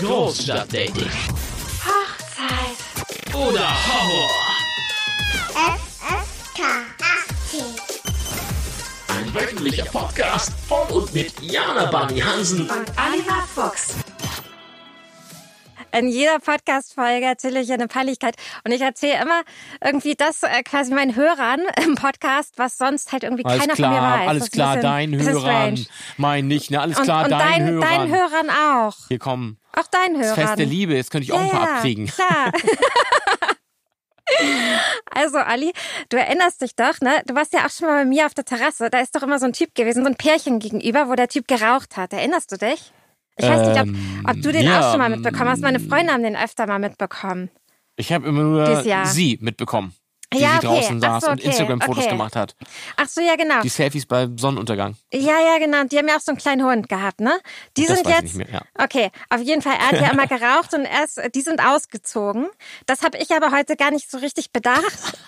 Großstadtdating. Hochzeit. Oder Horror. FSK 18. Ein wöchentlicher Podcast von und mit Jana Barney Hansen. Und Oliver Fuchs. In jeder Podcast-Folge erzähle ich eine Peinlichkeit. Und ich erzähle immer irgendwie das äh, quasi meinen Hörern im Podcast, was sonst halt irgendwie Alles keiner klar, von mir weiß. alles klar, dein Hörern, mein nicht, ne? Alles Und, klar, und dein dein, Hörern. dein Hörern auch. Hier komm, Auch dein Hörern. das Fest der Liebe, jetzt könnte ich auch ja, ein paar abkriegen. Klar. Also, Ali, du erinnerst dich doch, ne? Du warst ja auch schon mal bei mir auf der Terrasse. Da ist doch immer so ein Typ gewesen, so ein Pärchen gegenüber, wo der Typ geraucht hat. Erinnerst du dich? Ich weiß nicht, ob, Ähm, ob du den ja, auch schon mal mitbekommen hast. Meine Freunde haben den öfter mal mitbekommen. Ich habe immer nur sie mitbekommen, die Ja, sie okay. draußen Ach saß so, und okay, Instagram-Fotos okay. gemacht hat. Ach so, ja, genau. Die Selfies beim Sonnenuntergang. Ja, ja, genau. Und die haben ja auch so einen kleinen Hund gehabt, ne? Die Das sind weiß ich jetzt. nicht mehr, Okay, auf jeden Fall. Er hat ja immer geraucht und erst, die sind ausgezogen. Das habe ich aber heute gar nicht so richtig bedacht.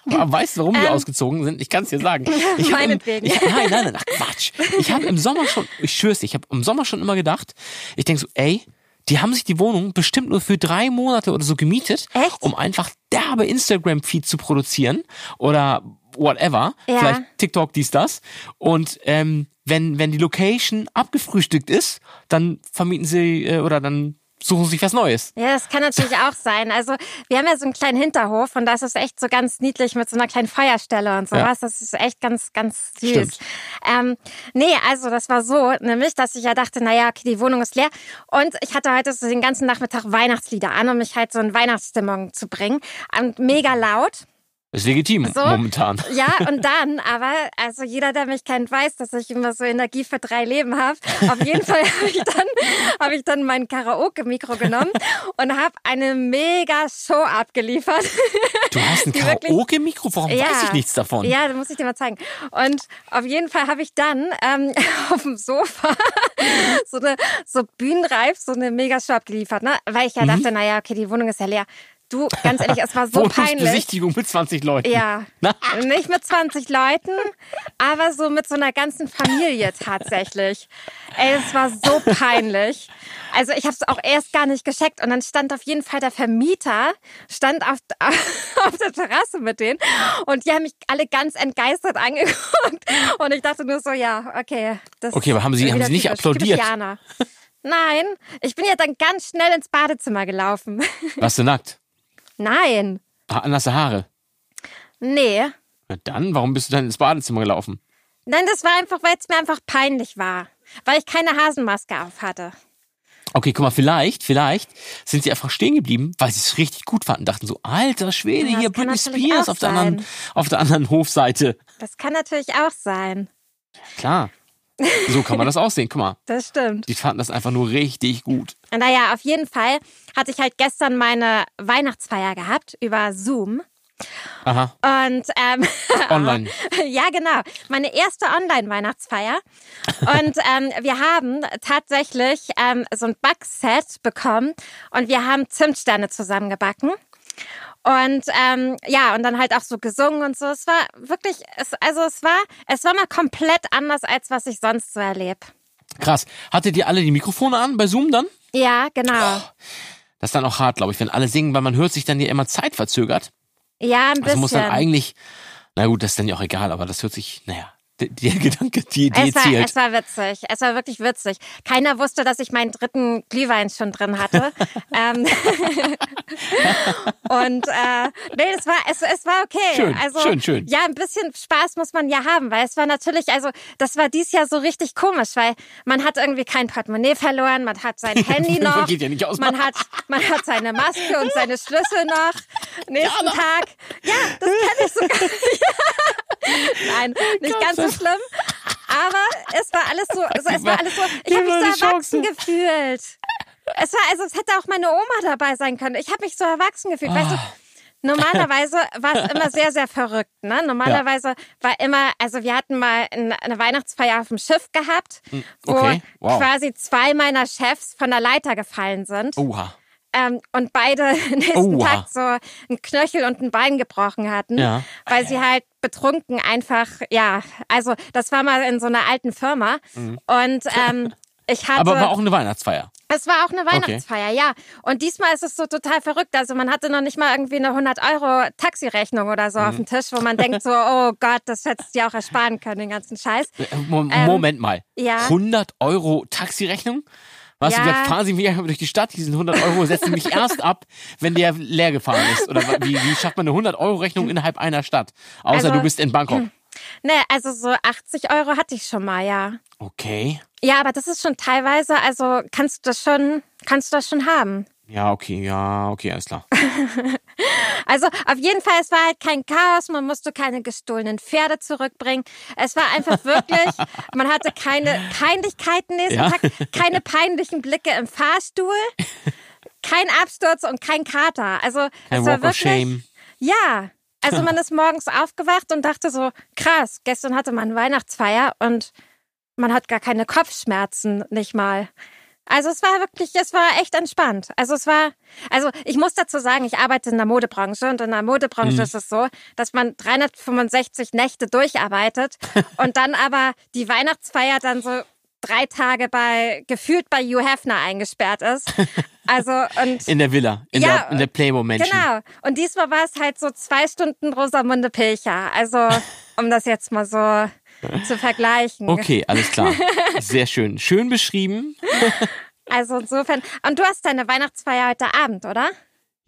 Aber weißt du, warum die Ähm. ausgezogen sind? Ich kann es dir sagen. Ich hab im, Meinetwegen. ich, nein, nein, nein, ach Quatsch. Ich habe im Sommer schon, ich schwör's ich habe im Sommer schon immer gedacht, ich denk so, ey, die haben sich die Wohnung bestimmt nur für drei Monate oder so gemietet, Echt? um einfach derbe Instagram-Feed zu produzieren oder whatever, Ja. vielleicht TikTok, dies, das. Und ähm, wenn, wenn die Location abgefrühstückt ist, dann vermieten sie äh, oder dann suchen sie sich was Neues. Ja, das kann natürlich auch sein. Also, wir haben ja so einen kleinen Hinterhof und das ist echt so ganz niedlich mit so einer kleinen Feuerstelle und sowas. Das ist echt ganz, ganz süß. Stimmt. Ähm, nee, also das war so, nämlich, dass ich ja dachte, naja, okay, die Wohnung ist leer. Und ich hatte heute so den ganzen Nachmittag Weihnachtslieder an, um mich halt so in Weihnachtsstimmung zu bringen. Und mega laut. Ist legitim So. momentan. Ja, und dann, aber, also jeder, der mich kennt, weiß, dass ich immer so Energie für drei Leben habe. Auf jeden Fall habe ich dann, habe ich dann mein Karaoke-Mikro genommen und habe eine mega Show abgeliefert. Du hast ein Karaoke-Mikro, warum weiß ich nichts davon? Ja, das muss ich dir mal zeigen. Und auf jeden Fall habe ich dann ähm, auf dem Sofa so eine so bühnenreif so eine Mega-Show abgeliefert, ne? Weil ich ja dachte, naja, okay, die Wohnung ist ja leer. Du, ganz ehrlich, es war so peinlich. Wohnungsbesichtigung mit 20 Leuten. Ja, Na? nicht mit 20 Leuten, aber so mit so einer ganzen Familie tatsächlich. Ey, es war so peinlich. Also ich habe es auch erst gar nicht gescheckt und dann stand auf jeden Fall der Vermieter, stand auf, auf der Terrasse mit denen und die haben mich alle ganz entgeistert angeguckt und ich dachte nur so, ja, okay. Das Okay, aber haben Sie- haben Sie nicht typisch, applaudiert? typisch. Nein, ich bin ja dann ganz schnell ins Badezimmer gelaufen. Warst du nackt? Nein, Ah, nasse Haare. nee. Na dann, warum bist du dann ins Badezimmer gelaufen? Nein, das war einfach, weil es mir einfach peinlich war. Weil ich keine Hasenmaske auf hatte. Okay, guck mal, vielleicht, vielleicht sind sie einfach stehen geblieben, weil sie es richtig gut fanden. Dachten so, alter Schwede, Ja, hier Britney Spears auf der, anderen, auf der anderen Hofseite. Das kann natürlich auch sein. Klar. So kann man das aussehen. Guck mal, Das stimmt. die fanden das einfach nur richtig gut. Naja, auf jeden Fall hatte ich halt gestern meine Weihnachtsfeier gehabt über Zoom. Aha, Und ähm, online. ja, genau. Meine erste Online-Weihnachtsfeier. Und ähm, wir haben tatsächlich ähm, so ein Backset bekommen und wir haben Zimtsterne zusammengebacken. Und ähm, ja, und dann halt auch so gesungen und so. Es war wirklich, es, also es war, es war mal komplett anders, als was ich sonst so erlebe. Krass. Hattet ihr alle die Mikrofone an bei Zoom dann? Ja, genau. Das ist dann auch hart, glaube ich, wenn alle singen, weil man hört sich dann ja immer zeitverzögert. Ja, ein Also muss dann bisschen. eigentlich, na gut, das ist dann ja auch egal, aber das hört sich, naja, der, Gedanke, die Idee Es war, zählt. es war witzig. Es war wirklich witzig. Keiner wusste, dass ich meinen dritten Glühwein schon drin hatte. ähm, und äh, nee, es war, es, es war okay. Schön, also, schön, schön. Ja, ein bisschen Spaß muss man ja haben, weil es war natürlich, also das war dies Jahr so richtig komisch, weil man hat irgendwie kein Portemonnaie verloren, man hat sein Handy noch, Geht ja nicht aus. man hat, man hat seine Maske und seine Schlüssel noch. Nächsten Tag, ja, das kenne ich sogar. Nein, nicht ganz so schlimm. Aber es war alles so, also es war alles so, ich habe mich so erwachsen gefühlt. Es war, also es hätte auch meine Oma dabei sein können. Ich habe mich so erwachsen gefühlt. Weißt du, Ah. normalerweise war es immer sehr, sehr verrückt. Ne? Normalerweise war immer, also wir hatten mal ein- eine Weihnachtsfeier auf dem Schiff gehabt, wo Hm, okay, wow. quasi zwei meiner Chefs von der Leiter gefallen sind. Oha. Ähm, und beide nächsten Oha. Tag so ein Knöchel und ein Bein gebrochen hatten, Ja. weil sie halt betrunken einfach, ja, also das war mal in so einer alten Firma und ähm, ich hatte, Mhm. Aber war auch eine Weihnachtsfeier. Es war auch eine Weihnachtsfeier, ja. Und diesmal ist es so total verrückt. Also man hatte noch nicht mal irgendwie eine 100 Euro Taxirechnung oder so auf dem Tisch, wo man denkt so, oh Gott, das hättest du dir auch ersparen können, den ganzen Scheiß. Äh, Mo- Moment mal. ja. 100 Euro Taxirechnung? Was Ja. du gesagt, fahren Sie mich einfach durch die Stadt, diesen 100 Euro setzen mich erst ab, wenn der leer gefahren ist. Oder wie, wie schafft man eine 100 Euro Rechnung innerhalb einer Stadt? Außer Also- du bist in Bangkok. Ne, also so 80 Euro hatte ich schon mal, ja. Okay. Ja, aber das ist schon teilweise, also kannst du das schon, kannst du das schon haben. Ja, okay, ja, okay, alles klar. Also auf jeden Fall, es war halt kein Chaos, man musste keine gestohlenen Pferde zurückbringen. Es war einfach wirklich, man hatte keine Peinlichkeiten nächsten Ja. Tag, keine peinlichen Blicke im Fahrstuhl, kein Absturz und kein Kater. Also Kein es war Walk wirklich, Shame. ja. Also man ist morgens aufgewacht und dachte so, krass, gestern hatte man Weihnachtsfeier und man hat gar keine Kopfschmerzen, nicht mal. Also es war wirklich, es war echt entspannt. Also es war, also ich muss dazu sagen, ich arbeite in der Modebranche und in der Modebranche ist es so, dass man 365 Nächte durcharbeitet und dann aber die Weihnachtsfeier dann so drei Tage bei, gefühlt bei Hugh Hefner eingesperrt ist. Also und In der Villa, in Ja, der, in der Playboy-Mansion. Genau. Und diesmal war es halt so zwei Stunden Rosamunde Pilcher. Also, um das jetzt mal so zu vergleichen. Okay, alles klar. Sehr schön. Schön beschrieben. Also insofern. Und du hast deine Weihnachtsfeier heute Abend, oder?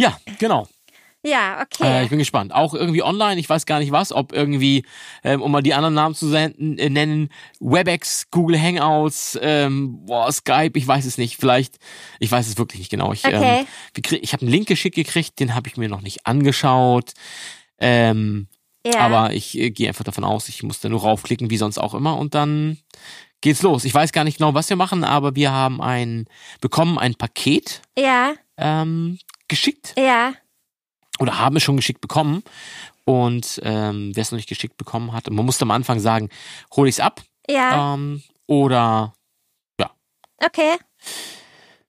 Ja, genau. Ja, Äh, okay. ich bin gespannt. Auch irgendwie online, ich weiß gar nicht was, ob irgendwie, ähm, um mal die anderen Namen zu senden, äh, nennen, WebEx, Google Hangouts, ähm, boah, Skype, ich weiß es nicht. Vielleicht, ich weiß es wirklich nicht genau. Ich, Okay. ähm, ich habe einen Link geschickt gekriegt, den habe ich mir noch nicht angeschaut. Ähm, ja. Aber ich äh, gehe einfach davon aus, ich muss da nur raufklicken, wie sonst auch immer, und dann geht's los. Ich weiß gar nicht genau, was wir machen, aber wir haben ein, bekommen ein Paket ja, ähm, geschickt ja. oder haben es schon geschickt bekommen. Und ähm, wer es noch nicht geschickt bekommen hat, man musste am Anfang sagen, hol ich's ab Ja, ähm, oder okay.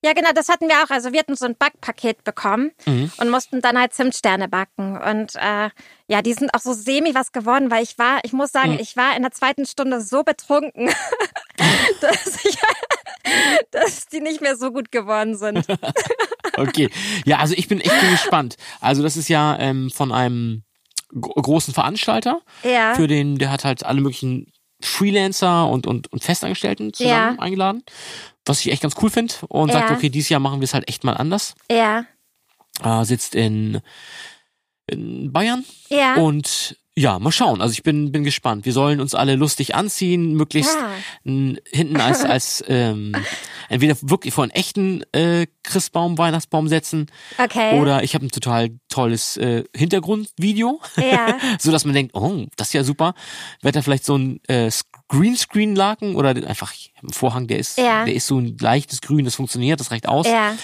Ja, genau, das hatten wir auch. Also wir hatten so ein Backpaket bekommen Mhm. und mussten dann halt Zimtsterne backen. Und äh, ja, die sind auch so semi was geworden, weil ich war, ich muss sagen, Mhm. ich war in der zweiten Stunde so betrunken, dass, ich, dass die nicht mehr so gut geworden sind. Okay. Ja, also ich bin echt gespannt. Also das ist ja ähm, von einem gro- großen Veranstalter. Ja. Für den, der hat halt alle möglichen Freelancer und, und, und Festangestellten zusammen Ja. eingeladen. Was ich echt ganz cool finde. Und sagt, Ja. okay, dieses Jahr machen wir es halt echt mal anders. Ja, Äh, sitzt in, in Bayern. ja. Und ja, mal schauen. Also ich bin, bin gespannt. Wir sollen uns alle lustig anziehen, möglichst Ja. hinten als, als ähm, entweder wirklich vor einen echten äh, Christbaum, Weihnachtsbaum setzen Okay. oder ich habe ein total tolles äh, Hintergrundvideo, Ja. so dass man denkt, oh, das ist ja super. Wird da vielleicht so ein äh, Greenscreen-Laken oder einfach einen Vorhang, der ist, Ja. der ist so ein leichtes Grün, das funktioniert, das reicht aus. Ja,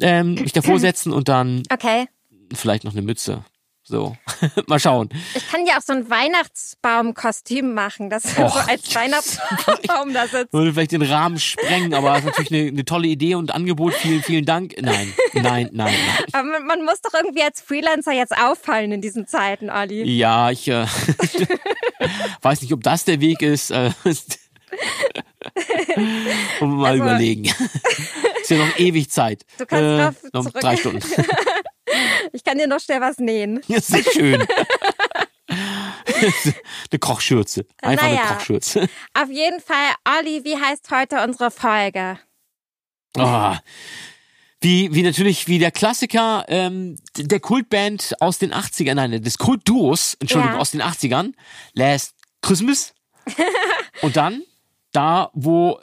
Ähm, mich davor setzen und dann okay. vielleicht noch eine Mütze. So, mal schauen. Ich kann ja auch so ein Weihnachtsbaumkostüm machen, dass du Och. so als Weihnachtsbaum da sitzt. Würde vielleicht den Rahmen sprengen, aber das ist natürlich eine, eine tolle Idee und Angebot. Vielen, vielen Dank. Nein, nein, nein, nein. Aber man, man muss doch irgendwie als Freelancer jetzt auffallen in diesen Zeiten, Olli. Ja, ich äh, weiß nicht, ob das der Weg ist. Äh, mal Also- überlegen. ist ja noch ewig Zeit. Du kannst drauf noch zurück- drei Stunden. Ich kann dir noch schnell was nähen. Ja, sehr schön. eine Kochschürze. Einfach Naja. eine Kochschürze. Auf jeden Fall, Olli, wie heißt heute unsere Folge? Oh. Wie, wie natürlich, wie der Klassiker ähm, der Kultband aus den 80ern, nein, des Kultduos, Entschuldigung, Ja. aus den 80ern, Last Christmas. Und dann da, wo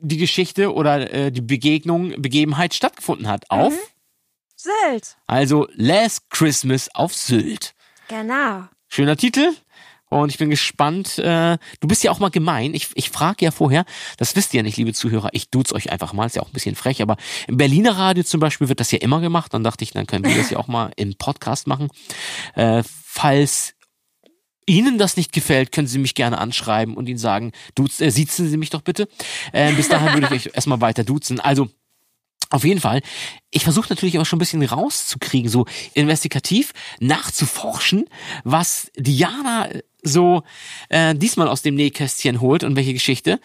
die Geschichte oder äh, die Begegnung, Begebenheit stattgefunden hat. Auf, Sylt. also Last Christmas auf Sylt. Genau. Schöner Titel. Und ich bin gespannt. Äh, du bist ja auch mal gemein. Ich, ich frage ja vorher, das wisst ihr ja nicht, liebe Zuhörer, ich duze euch einfach mal, ist ja auch ein bisschen frech, aber im Berliner Radio zum Beispiel wird das ja immer gemacht. Dann dachte ich, dann können wir das ja auch mal im Podcast machen. Äh, falls Ihnen das nicht gefällt, können Sie mich gerne anschreiben und Ihnen sagen, duz, äh, siezen Sie mich doch bitte. Äh, bis dahin würde ich euch erstmal weiter duzen. Also, Auf jeden Fall. Ich versuche natürlich aber schon ein bisschen rauszukriegen, so investigativ nachzuforschen, was Diana so äh, diesmal aus dem Nähkästchen holt und welche Geschichte.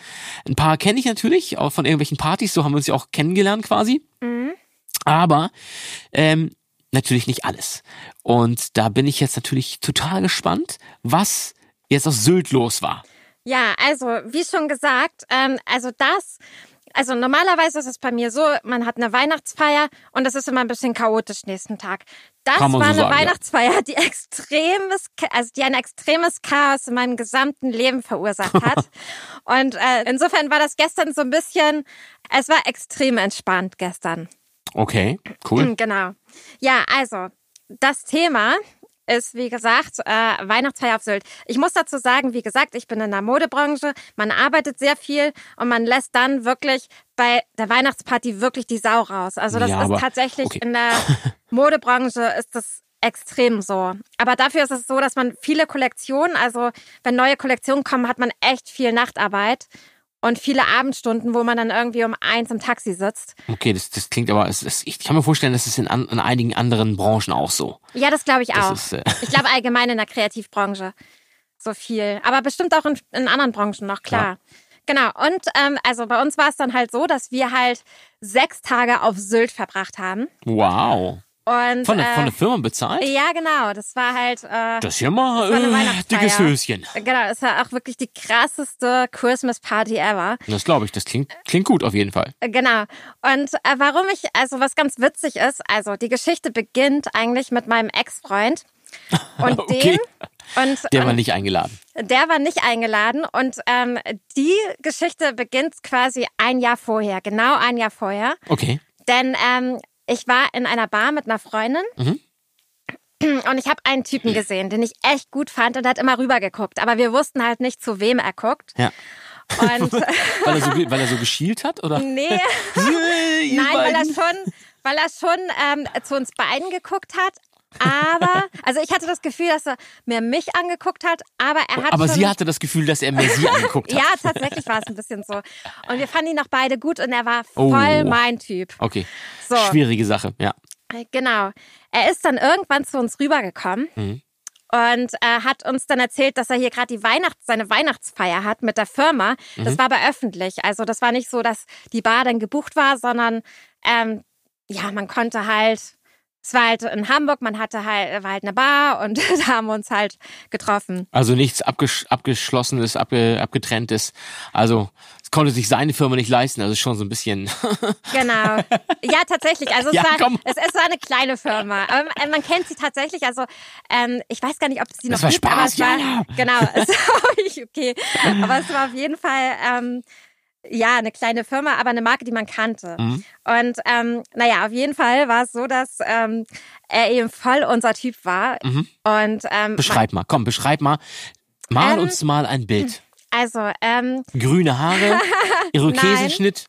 Ein paar kenne ich natürlich, auch von irgendwelchen Partys, so haben wir uns ja auch kennengelernt quasi. Aber ähm, natürlich nicht alles. Und da bin ich jetzt natürlich total gespannt, was jetzt auf Sylt los war. Ja, also wie schon gesagt, ähm, also das, also normalerweise ist es bei mir so, man hat eine Weihnachtsfeier und das ist immer ein bisschen chaotisch nächsten Tag. Das war so eine sagen, ja. Weihnachtsfeier, die extremes, also die ein extremes Chaos in meinem gesamten Leben verursacht hat. und äh, insofern war das gestern so ein bisschen, es war extrem entspannt gestern. Okay, cool. Genau. Ja, also das Thema ist, wie gesagt, äh, Weihnachtsfeier auf Sylt. Ich muss dazu sagen, wie gesagt, ich bin in der Modebranche, man arbeitet sehr viel und man lässt dann wirklich bei der Weihnachtsparty wirklich die Sau raus. Also das Ja, aber- ist tatsächlich okay. in der Modebranche ist das extrem so. Aber dafür ist es so, dass man viele Kollektionen, also wenn neue Kollektionen kommen, hat man echt viel Nachtarbeit und viele Abendstunden, wo man dann irgendwie um eins im Taxi sitzt. Okay, das, das klingt aber, es, ich kann mir vorstellen, das ist in, an, in einigen anderen Branchen auch so. Ja, das glaube ich Das auch. ist, äh, ich glaube allgemein in der Kreativbranche so viel. Aber bestimmt auch in, in anderen Branchen noch, klar. Genau. Und ähm, also bei uns war es dann halt so, dass wir halt sechs Tage auf Sylt verbracht haben. Wow. Und Von der, äh, von der Firma bezahlt? ja, genau. Das war halt äh, Das ist ja mal äh, dickes Höschen. genau. Es war auch wirklich die krasseste Christmas Party ever. Das glaube ich, das klingt, klingt gut auf jeden Fall. Äh, Genau. Und äh, warum ich, also was ganz witzig ist, also die Geschichte beginnt eigentlich mit meinem Ex-Freund. Und Okay. dem. Und, Der und war nicht eingeladen. Der war nicht eingeladen und ähm, die Geschichte beginnt quasi ein Jahr vorher, genau ein Jahr vorher. Okay. Denn ähm, ich war in einer Bar mit einer Freundin Mhm. und ich habe einen Typen gesehen, den ich echt gut fand und hat immer rübergeguckt. Aber wir wussten halt nicht, zu wem er guckt. Ja. Und Weil er so, weil er so geschielt hat, oder? nee, nein, weil er schon, weil er schon ähm, zu uns beiden geguckt hat. Aber, also ich hatte das Gefühl, dass er mir mich angeguckt hat, aber er hat Aber sie hatte das Gefühl, dass er mir sie angeguckt hat. Ja, tatsächlich war es ein bisschen so. Und wir fanden ihn auch beide gut und er war Oh. voll mein Typ. Okay. So. Schwierige Sache, ja. Genau. Er ist dann irgendwann zu uns rübergekommen Mhm. und äh, hat uns dann erzählt, dass er hier gerade die Weihnachts seine Weihnachtsfeier hat mit der Firma. Mhm. Das war aber öffentlich. Also das war nicht so, dass die Bar dann gebucht war, sondern ähm, ja, man konnte halt. Es war halt in Hamburg, man hatte halt, war halt eine Bar und da haben wir uns halt getroffen. Also nichts abgesch abgeschlossenes, abge abgetrenntes. Also es konnte sich seine Firma nicht leisten. Also schon so ein bisschen. Genau. Ja, tatsächlich. Also es, Ja, war, komm. es, es war eine kleine Firma. Aber man, man kennt sie tatsächlich. Also ähm, ich weiß gar nicht, ob es sie noch war gibt. aber Spaß, es war, Jana. Genau. Es war okay. Aber es war auf jeden Fall ähm, ja eine kleine Firma, aber eine Marke, die man kannte. Mhm. Und ähm, naja, auf jeden Fall war es so, dass ähm, er eben voll unser Typ war. Mhm. Und ähm, Beschreib mal, komm, beschreib mal. Mal Ähm, uns mal ein Bild. also ähm, Grüne Haare, Irokesenschnitt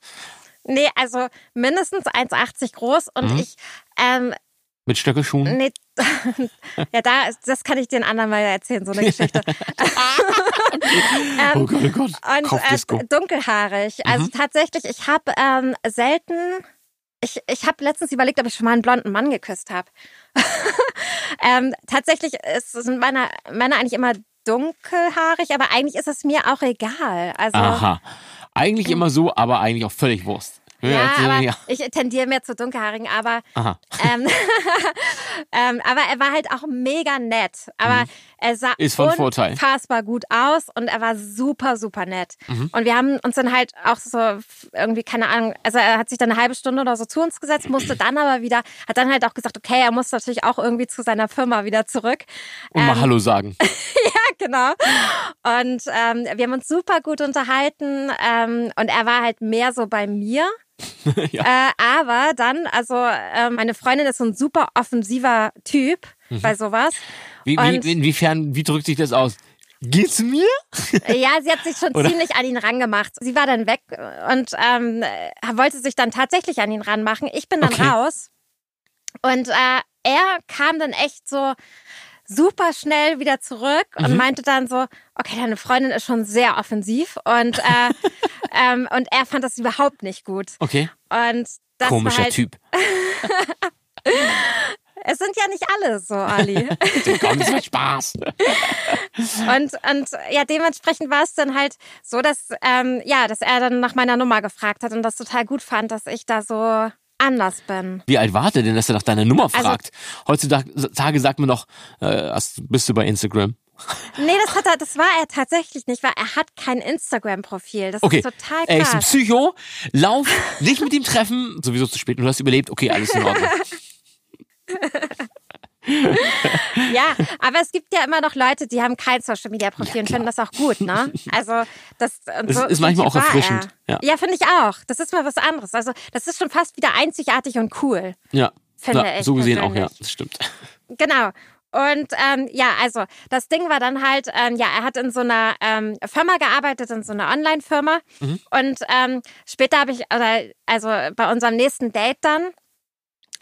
nee, also mindestens 1,80 groß und Mhm. ich ähm, mit Stöckelschuhen. Nee, ja, da, das kann ich den anderen mal erzählen, so eine Geschichte. ähm, Oh Gott, oh Gott. und äh, dunkelhaarig. Also tatsächlich, ich habe ähm, selten, ich, ich habe letztens überlegt, ob ich schon mal einen blonden Mann geküsst habe. ähm, tatsächlich ist, sind meine Männer eigentlich immer dunkelhaarig, aber eigentlich ist es mir auch egal. Also Aha. Eigentlich immer so, aber eigentlich auch völlig Wurst. Ja, also, aber ja. ich tendiere mehr zu dunkelhaarigen, aber ähm, ähm, aber er war halt auch mega nett. Aber er sah. Ist von Vorteil. unfassbar gut aus und er war super, super nett. Mhm. Und wir haben uns dann halt auch so irgendwie, keine Ahnung, also er hat sich dann eine halbe Stunde oder so zu uns gesetzt, musste dann aber wieder, hat dann halt auch gesagt, okay, er muss natürlich auch irgendwie zu seiner Firma wieder zurück. Und mal Ähm, Hallo sagen. ja, genau. Und ähm, wir haben uns super gut unterhalten ähm, und er war halt mehr so bei mir. äh, aber dann, also äh, meine Freundin ist so ein super offensiver Typ Mhm. bei sowas. Wie, wie, inwiefern, wie drückt sich das aus? Geht's mir? Ja, sie hat sich schon Oder? ziemlich an ihn rangemacht. Sie war dann weg und ähm, äh, wollte sich dann tatsächlich an ihn ranmachen. Ich bin dann Okay. raus und äh, er kam dann echt so super schnell wieder zurück und Mhm. meinte dann so, okay, deine Freundin ist schon sehr offensiv und, äh, ähm, und er fand das überhaupt nicht gut. Okay. Und das Komischer halt, Typ. es sind ja nicht alle so, Olli. Komm, das macht Spaß. Und, und ja, dementsprechend war es dann halt so, dass, ähm, ja, dass er dann nach meiner Nummer gefragt hat und das total gut fand, dass ich da so anders bin. Wie alt war der denn, dass er nach deiner Nummer Also- fragt? Heutzutage sagt man doch, äh, bist du bei Instagram? Nee, das hat er, das war er tatsächlich nicht, weil er hat kein Instagram-Profil. Das Okay. ist total Er ist ein krass. Psycho. Lauf, dich mit ihm treffen. Sowieso zu spät und du hast überlebt. Okay, alles in Ordnung. Ja, aber es gibt ja immer noch Leute, die haben kein Social-Media-Profil und finden das auch gut, ne? Also das, Das so, ist manchmal auch erfrischend, Er. ja. finde ich auch. Das ist mal was anderes. Also das ist schon fast wieder einzigartig und cool. Ja. Finde ja ich so gesehen auch, ja. Das stimmt. Genau. Und ähm, ja, also das Ding war dann halt, ähm, ja, er hat in so einer ähm, Firma gearbeitet, in so einer Online-Firma. Mhm. Und ähm, später habe ich, oder, also bei unserem nächsten Date dann,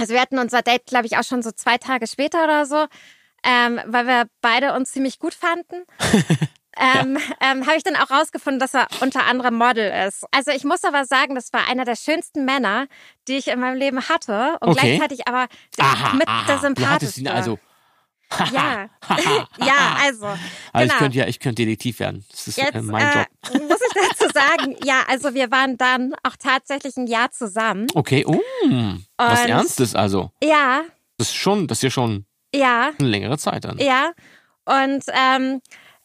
also wir hatten unser Date, glaube ich, auch schon so zwei Tage später oder so, ähm, weil wir beide uns ziemlich gut fanden. Ähm, ähm, habe ich dann auch rausgefunden, dass er unter anderem Model ist. Also ich muss aber sagen, das war einer der schönsten Männer, die ich in meinem Leben hatte und Okay. gleichzeitig aber Aha, mit aha. der Du hattest sympathischste. ihn also. Ja, ja, also. Also genau. ich könnte ja, ich könnte Detektiv werden. Das ist Jetzt äh, mein äh, Job. muss ich dazu sagen, ja, also wir waren dann auch tatsächlich ein Jahr zusammen. Okay, oh, was Ernstes also. Ja, Das ist schon, das ist ja schon ja, eine längere Zeit dann. ja. Und ähm,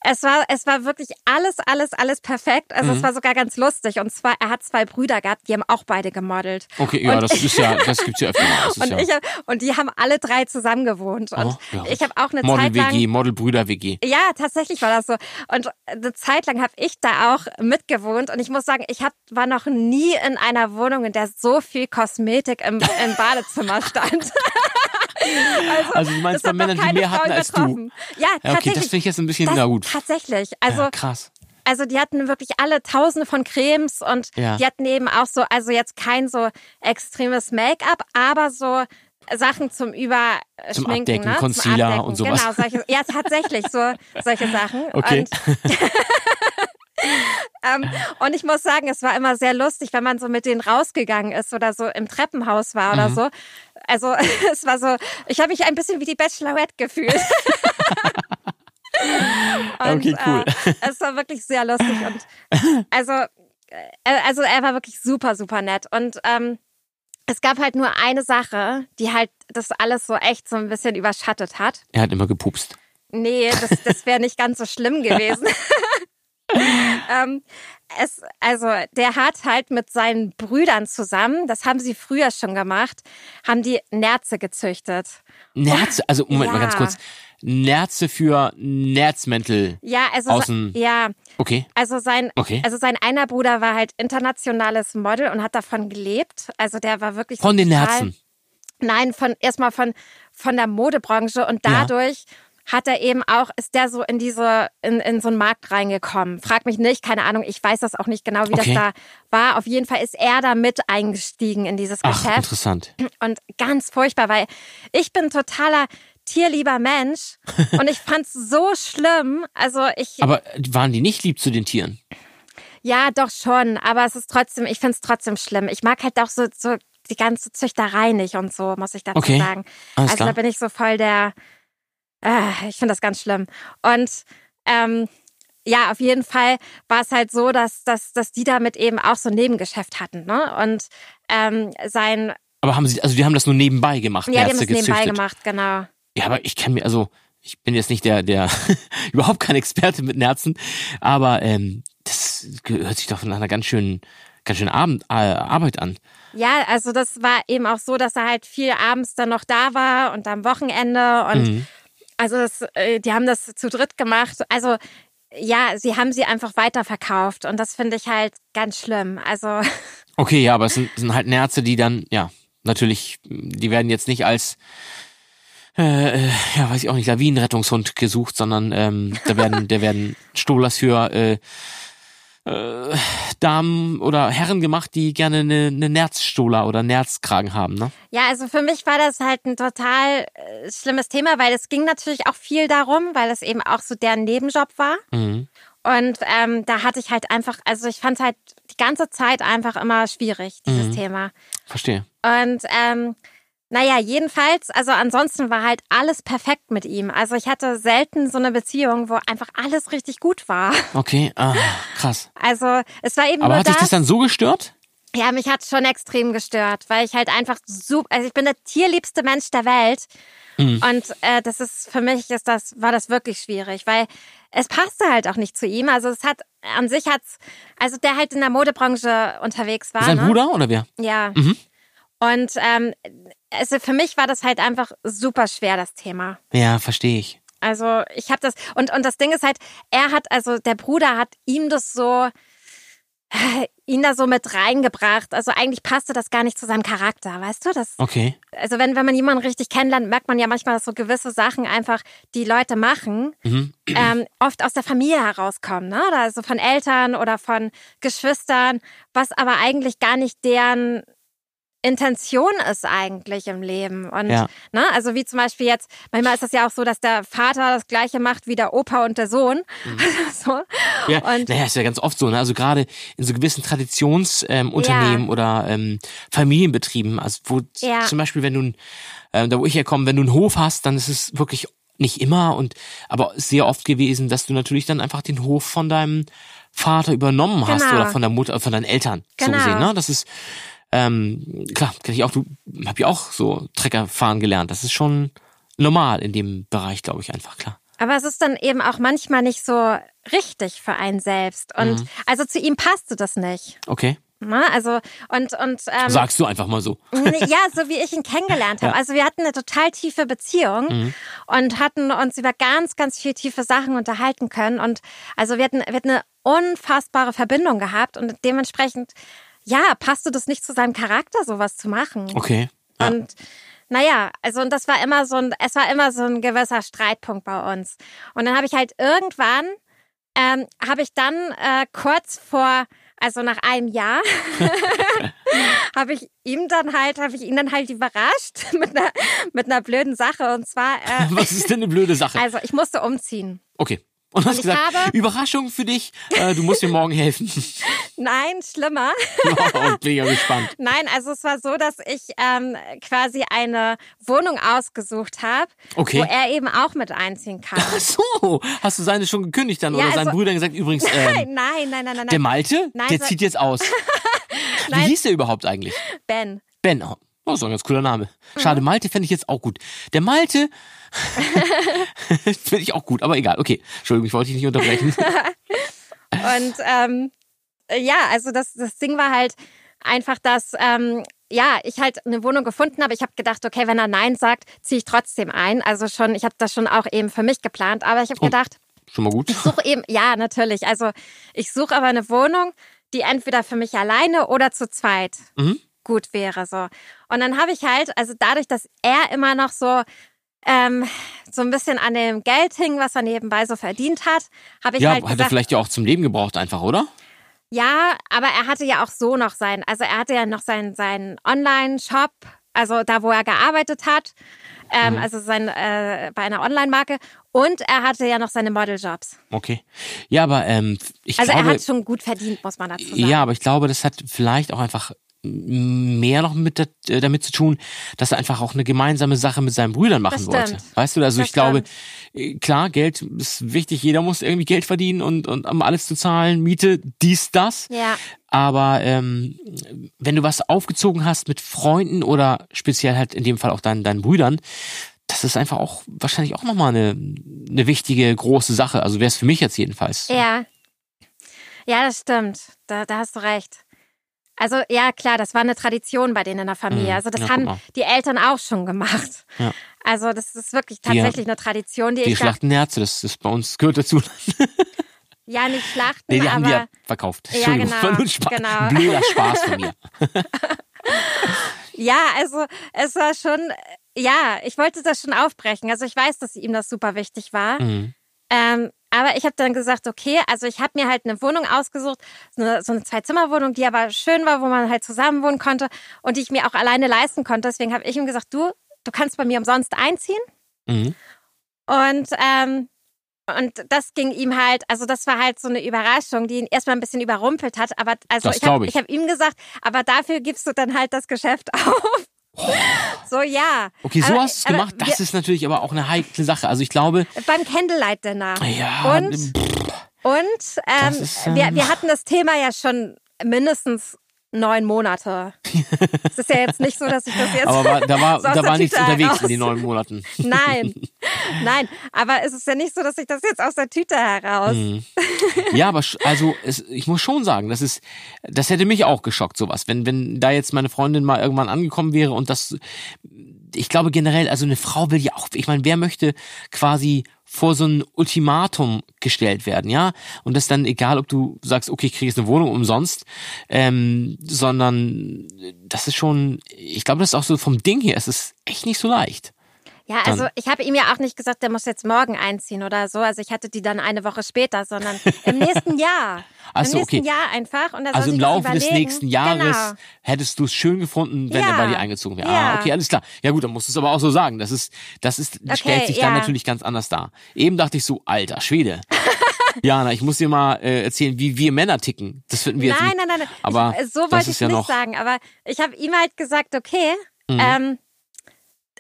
es war, es war wirklich alles, alles, alles perfekt. Also Mhm. es war sogar ganz lustig. Und zwar, er hat zwei Brüder gehabt, die haben auch beide gemodelt. Okay, ja, Und- das ist ja, das gibt's ja öfter mal. Und, ja ich hab, und die haben alle drei zusammen gewohnt. Und Oh, ja. ich habe auch eine Model Zeit lang. WG, Model Brüder WG. Ja, tatsächlich war das so. Und eine Zeit lang habe ich da auch mitgewohnt. Und ich muss sagen, ich hab, war noch nie in einer Wohnung, in der so viel Kosmetik im, im Badezimmer stand. Also du meinst bei noch Männern, die mehr hatten als du. Ja, Ja, okay, das finde ich jetzt ein bisschen, na gut. Tatsächlich. Also, ja, krass. also die hatten wirklich alle tausende von Cremes und Ja. die hatten eben auch so, also jetzt kein so extremes Make-up, aber so Sachen zum Überschminken. Zum Abdecken, ne? Concealer Abdecken. und sowas. Genau, solche, ja, tatsächlich so solche Sachen. Okay. Und, ähm, und ich muss sagen, es war immer sehr lustig, wenn man so mit denen rausgegangen ist oder so im Treppenhaus war Mhm. oder so. Also es war so, ich habe mich ein bisschen wie die Bachelorette gefühlt. Und, Okay, cool. Äh, es war wirklich sehr lustig und also, äh, also er war wirklich super, super nett und ähm, es gab halt nur eine Sache, die halt das alles so echt so ein bisschen überschattet hat. Er hat immer gepupst. Nee, das, das wäre nicht ganz so schlimm gewesen. ähm, es, also der hat halt mit seinen Brüdern zusammen, das haben sie früher schon gemacht, haben die Nerze gezüchtet. Nerze, also Moment mal ganz Ja. kurz. Nerze für Nerzmäntel. Ja, also Außen- ja, Okay. also sein Okay. also sein einer Bruder war halt internationales Model und hat davon gelebt. Also der war wirklich Von den Nerzen. Nein, von erstmal von von der Modebranche und Ja. dadurch hat er eben auch ist der so in diese in, in so einen Markt reingekommen. Frag mich nicht, keine Ahnung, ich weiß das auch nicht genau, wie Okay. das da war. Auf jeden Fall ist er da mit eingestiegen in dieses Ach, Geschäft interessant. und ganz furchtbar, weil ich bin totaler tierlieber Mensch und ich fand's so schlimm. Also ich Aber waren die nicht lieb zu den Tieren? Ja, doch schon, aber es ist trotzdem, ich finde es trotzdem schlimm. Ich mag halt auch so, so die ganze Züchterei nicht und so, muss ich dazu Okay, sagen. alles also klar. da bin ich so voll der, äh, ich finde das ganz schlimm. Und ähm, ja, auf jeden Fall war es halt so, dass, dass, dass die damit eben auch so ein Nebengeschäft hatten. Ne? Und ähm, sein, Aber haben sie, also die haben das nur nebenbei gemacht, ja, die haben das nebenbei gezüchtet. gemacht, genau. Ja, aber ich kann mir, also, ich bin jetzt nicht der, der, überhaupt kein Experte mit Nerzen, aber ähm, das hört sich doch von einer ganz schönen, ganz schönen Abend, äh, Arbeit an. Ja, also das war eben auch so, dass er halt viel abends dann noch da war und am Wochenende und Mhm. also das, äh, die haben das zu dritt gemacht. Also ja, sie haben sie einfach weiterverkauft und das finde ich halt ganz schlimm. Also Okay, ja, aber es sind, sind halt Nerze, die dann, ja, natürlich, die werden jetzt nicht als, äh, äh, ja, weiß ich auch nicht, Lawinenrettungshund gesucht, sondern ähm, da werden, da werden Stolas für äh, äh, Damen oder Herren gemacht, die gerne eine, eine Nerzstola oder Nerzkragen haben, ne? Ja, also für mich war das halt ein total äh, schlimmes Thema, weil es ging natürlich auch viel darum, weil es eben auch so deren Nebenjob war. Mhm. Und ähm, da hatte ich halt einfach, also ich fand es halt die ganze Zeit einfach immer schwierig, dieses Mhm. Thema. Verstehe. Und ähm, naja, jedenfalls, also ansonsten war halt alles perfekt mit ihm. Also ich hatte selten so eine Beziehung, wo einfach alles richtig gut war. Okay, ah, krass. Also es war eben Aber hat dich das dann so gestört? Ja, mich hat schon extrem gestört, weil ich halt einfach super, also ich bin der tierliebste Mensch der Welt. Mhm. Und äh, das ist für mich ist das war das wirklich schwierig, weil es passte halt auch nicht zu ihm. Also es hat an sich hat's also der halt in der Modebranche unterwegs war. Sein ne? Bruder oder wer? Ja. Mhm. Und ähm, also für mich war das halt einfach super schwer das Thema. Ja, verstehe ich. Also ich habe das und und das Ding ist halt, er hat also der Bruder hat ihm das so äh, ihn da so mit reingebracht. Also eigentlich passte das gar nicht zu seinem Charakter, weißt du? Das Okay. also wenn wenn man jemanden richtig kennenlernt, merkt man ja manchmal, dass so gewisse Sachen einfach die Leute machen, Mhm. ähm, oft aus der Familie herauskommen, ne? Oder also von Eltern oder von Geschwistern, was aber eigentlich gar nicht deren Intention ist eigentlich im Leben. Und Ja. ne, also wie zum Beispiel jetzt, manchmal ist das ja auch so, dass der Vater das gleiche macht wie der Opa und der Sohn. so. Ja, Und naja, ist ja ganz oft so, ne? Also gerade in so gewissen Traditionsunternehmen ähm, Ja. oder ähm, Familienbetrieben, also wo Ja. zum Beispiel, wenn du, ein- äh, da wo ich herkomme, wenn du einen Hof hast, dann ist es wirklich nicht immer und aber sehr oft gewesen, dass du natürlich dann einfach den Hof von deinem Vater übernommen hast Genau. oder von der Mutter, von deinen Eltern so Genau. gesehen, ne? Das ist ähm, klar, kenn ich auch, du hab ja auch so Trecker fahren gelernt. Das ist schon normal in dem Bereich, glaube ich, einfach klar. Aber es ist dann eben auch manchmal nicht so richtig für einen selbst. Und Mhm. also zu ihm passte das nicht. Okay. Ne? Also und und ähm, Sagst du einfach mal so. Ja, so wie ich ihn kennengelernt habe. Ja. Also wir hatten eine total tiefe Beziehung Mhm. und hatten uns über ganz, ganz viel tiefe Sachen unterhalten können. Und also wir hatten, wir hatten eine unfassbare Verbindung gehabt und dementsprechend, ja, passte das nicht zu seinem Charakter, sowas zu machen. Okay. Ja. Und naja, also und das war immer so ein, es war immer so ein gewisser Streitpunkt bei uns. Und dann habe ich halt irgendwann, ähm, habe ich dann äh, kurz vor, also nach einem Jahr, habe ich ihm dann halt, habe ich ihn dann halt überrascht mit einer, mit einer blöden Sache. Und zwar, äh, Was ist denn eine blöde Sache? also ich musste umziehen. Okay. Und hast ich gesagt, Überraschung für dich, äh, du musst mir morgen helfen. Nein, schlimmer. oh, bin ja gespannt. Nein, also es war so, dass ich ähm, quasi eine Wohnung ausgesucht habe, Okay. wo er eben auch mit einziehen kann. Ach so, hast du seine schon gekündigt dann Ja, oder seinen also- Brüdern gesagt, übrigens, Nein, ähm, nein, nein, nein, nein. der Malte, Nein, der so- zieht jetzt aus. Wie Nein. hieß der überhaupt eigentlich? Ben. Ben. Oh, das ist doch ein ganz cooler Name. Mhm. Schade, Malte fände ich jetzt auch gut. Der Malte finde ich auch gut, aber egal. Okay, Entschuldigung, ich wollte dich nicht unterbrechen. Und ähm, ja, also das, das Ding war halt einfach, dass ähm, ja, ich halt eine Wohnung gefunden habe. Ich habe gedacht, okay, wenn er Nein sagt, ziehe ich trotzdem ein. Also schon, ich habe das schon auch eben für mich geplant. Aber ich habe Oh. gedacht, Schon mal gut. ich suche eben, ja, natürlich. Also ich suche aber eine Wohnung, die entweder für mich alleine oder zu zweit Mhm. gut wäre. So. Und dann habe ich halt, also dadurch, dass er immer noch so ähm, so ein bisschen an dem Geld hing, was er nebenbei so verdient hat, habe ich Ja, halt hat er vielleicht ja auch zum Leben gebraucht einfach, oder? Ja, aber er hatte ja auch so noch sein, also er hatte ja noch seinen seinen Online-Shop, also da, wo er gearbeitet hat, ähm, Mhm. also sein äh, bei einer Online-Marke und er hatte ja noch seine Modeljobs. Okay. Ja, aber ähm, ich Also glaube, er hat schon gut verdient, muss man dazu sagen. Ja, aber ich glaube, das hat vielleicht auch einfach mehr noch mit der, äh, damit zu tun, dass er einfach auch eine gemeinsame Sache mit seinen Brüdern machen Das wollte. Weißt du, also Das ich glaube, äh, klar, Geld ist wichtig, jeder muss irgendwie Geld verdienen und, und um alles zu zahlen, Miete, dies, das. Ja. Aber ähm, wenn du was aufgezogen hast mit Freunden oder speziell halt in dem Fall auch deinen, deinen Brüdern, das ist einfach auch wahrscheinlich auch nochmal eine, eine wichtige, große Sache. Also wäre es für mich jetzt jedenfalls. Ja. Ja, das stimmt. Da, da hast du recht. Also ja, klar, das war eine Tradition bei denen in der Familie. Mhm. Also das Ja, haben mal. die Eltern auch schon gemacht. Ja. Also das ist wirklich Die- tatsächlich eine Tradition, die, Die ich schlachten Nerze, das ist bei uns gehört dazu. ja nicht schlachten, Nee, die aber haben die ja verkauft. Ja, genau, war nur ein Spa genau. blöder Spaß von mir. ja, also es war schon, ja, ich wollte das schon aufbrechen. Also ich weiß, dass ihm das super wichtig war. Mhm. Ähm, aber ich habe dann gesagt, okay, also ich habe mir halt eine Wohnung ausgesucht, so eine, so eine Zwei-Zimmer-Wohnung, die aber schön war, wo man halt zusammen wohnen konnte und die ich mir auch alleine leisten konnte. Deswegen habe ich ihm gesagt, du, du kannst bei mir umsonst einziehen. Mhm. Und, ähm, und das ging ihm halt, also das war halt so eine Überraschung, die ihn erstmal ein bisschen überrumpelt hat. Aber also Das ich habe hab ihm gesagt, aber dafür gibst du dann halt das Geschäft auf. So, ja. Okay, so aber, hast du es gemacht. Das wir, ist natürlich aber auch eine heikle Sache. Also ich glaube, Beim Candlelight Dinner. ja, Und, und ähm, ist, ähm, wir, wir hatten das Thema ja schon mindestens neun Monate. es ist ja jetzt nicht so, dass ich das jetzt. aber da war, da war nichts unterwegs heraus- in den neun Monaten. Nein, nein. Aber es ist ja nicht so, dass ich das jetzt aus der Tüte heraus. Mhm. Ja, aber also es, ich muss schon sagen, das ist, das hätte mich auch geschockt, sowas. Wenn, wenn da jetzt meine Freundin mal irgendwann angekommen wäre und das, ich glaube generell, also eine Frau will ja auch, ich meine, wer möchte quasi vor so ein Ultimatum gestellt werden, ja? Und das dann egal, ob du sagst, okay, ich kriege jetzt eine Wohnung umsonst, ähm, sondern das ist schon, ich glaube, das ist auch so vom Ding her, es ist echt nicht so leicht. Ja, also ich habe ihm ja auch nicht gesagt, der muss jetzt morgen einziehen oder so. Also ich hatte die dann eine Woche später, sondern im nächsten Jahr. Ach so, Im nächsten okay. Jahr einfach. Und Also im Laufe des nächsten Jahres Genau. hättest du es schön gefunden, wenn Ja. er bei dir eingezogen wäre. Ja. Ah, okay, alles klar. Ja gut, dann musst du es aber auch so sagen. Das ist, das ist, Okay, stellt sich dann ja. natürlich ganz anders dar. Eben dachte ich so, alter Schwede. Jana, ich muss dir mal äh, erzählen, wie wir Männer ticken. Das finden wir jetzt Nein, nicht. nein, nein, nein. Aber ich, so wollte ich ja nicht noch- sagen. Aber ich habe ihm halt gesagt, okay, Mhm. ähm,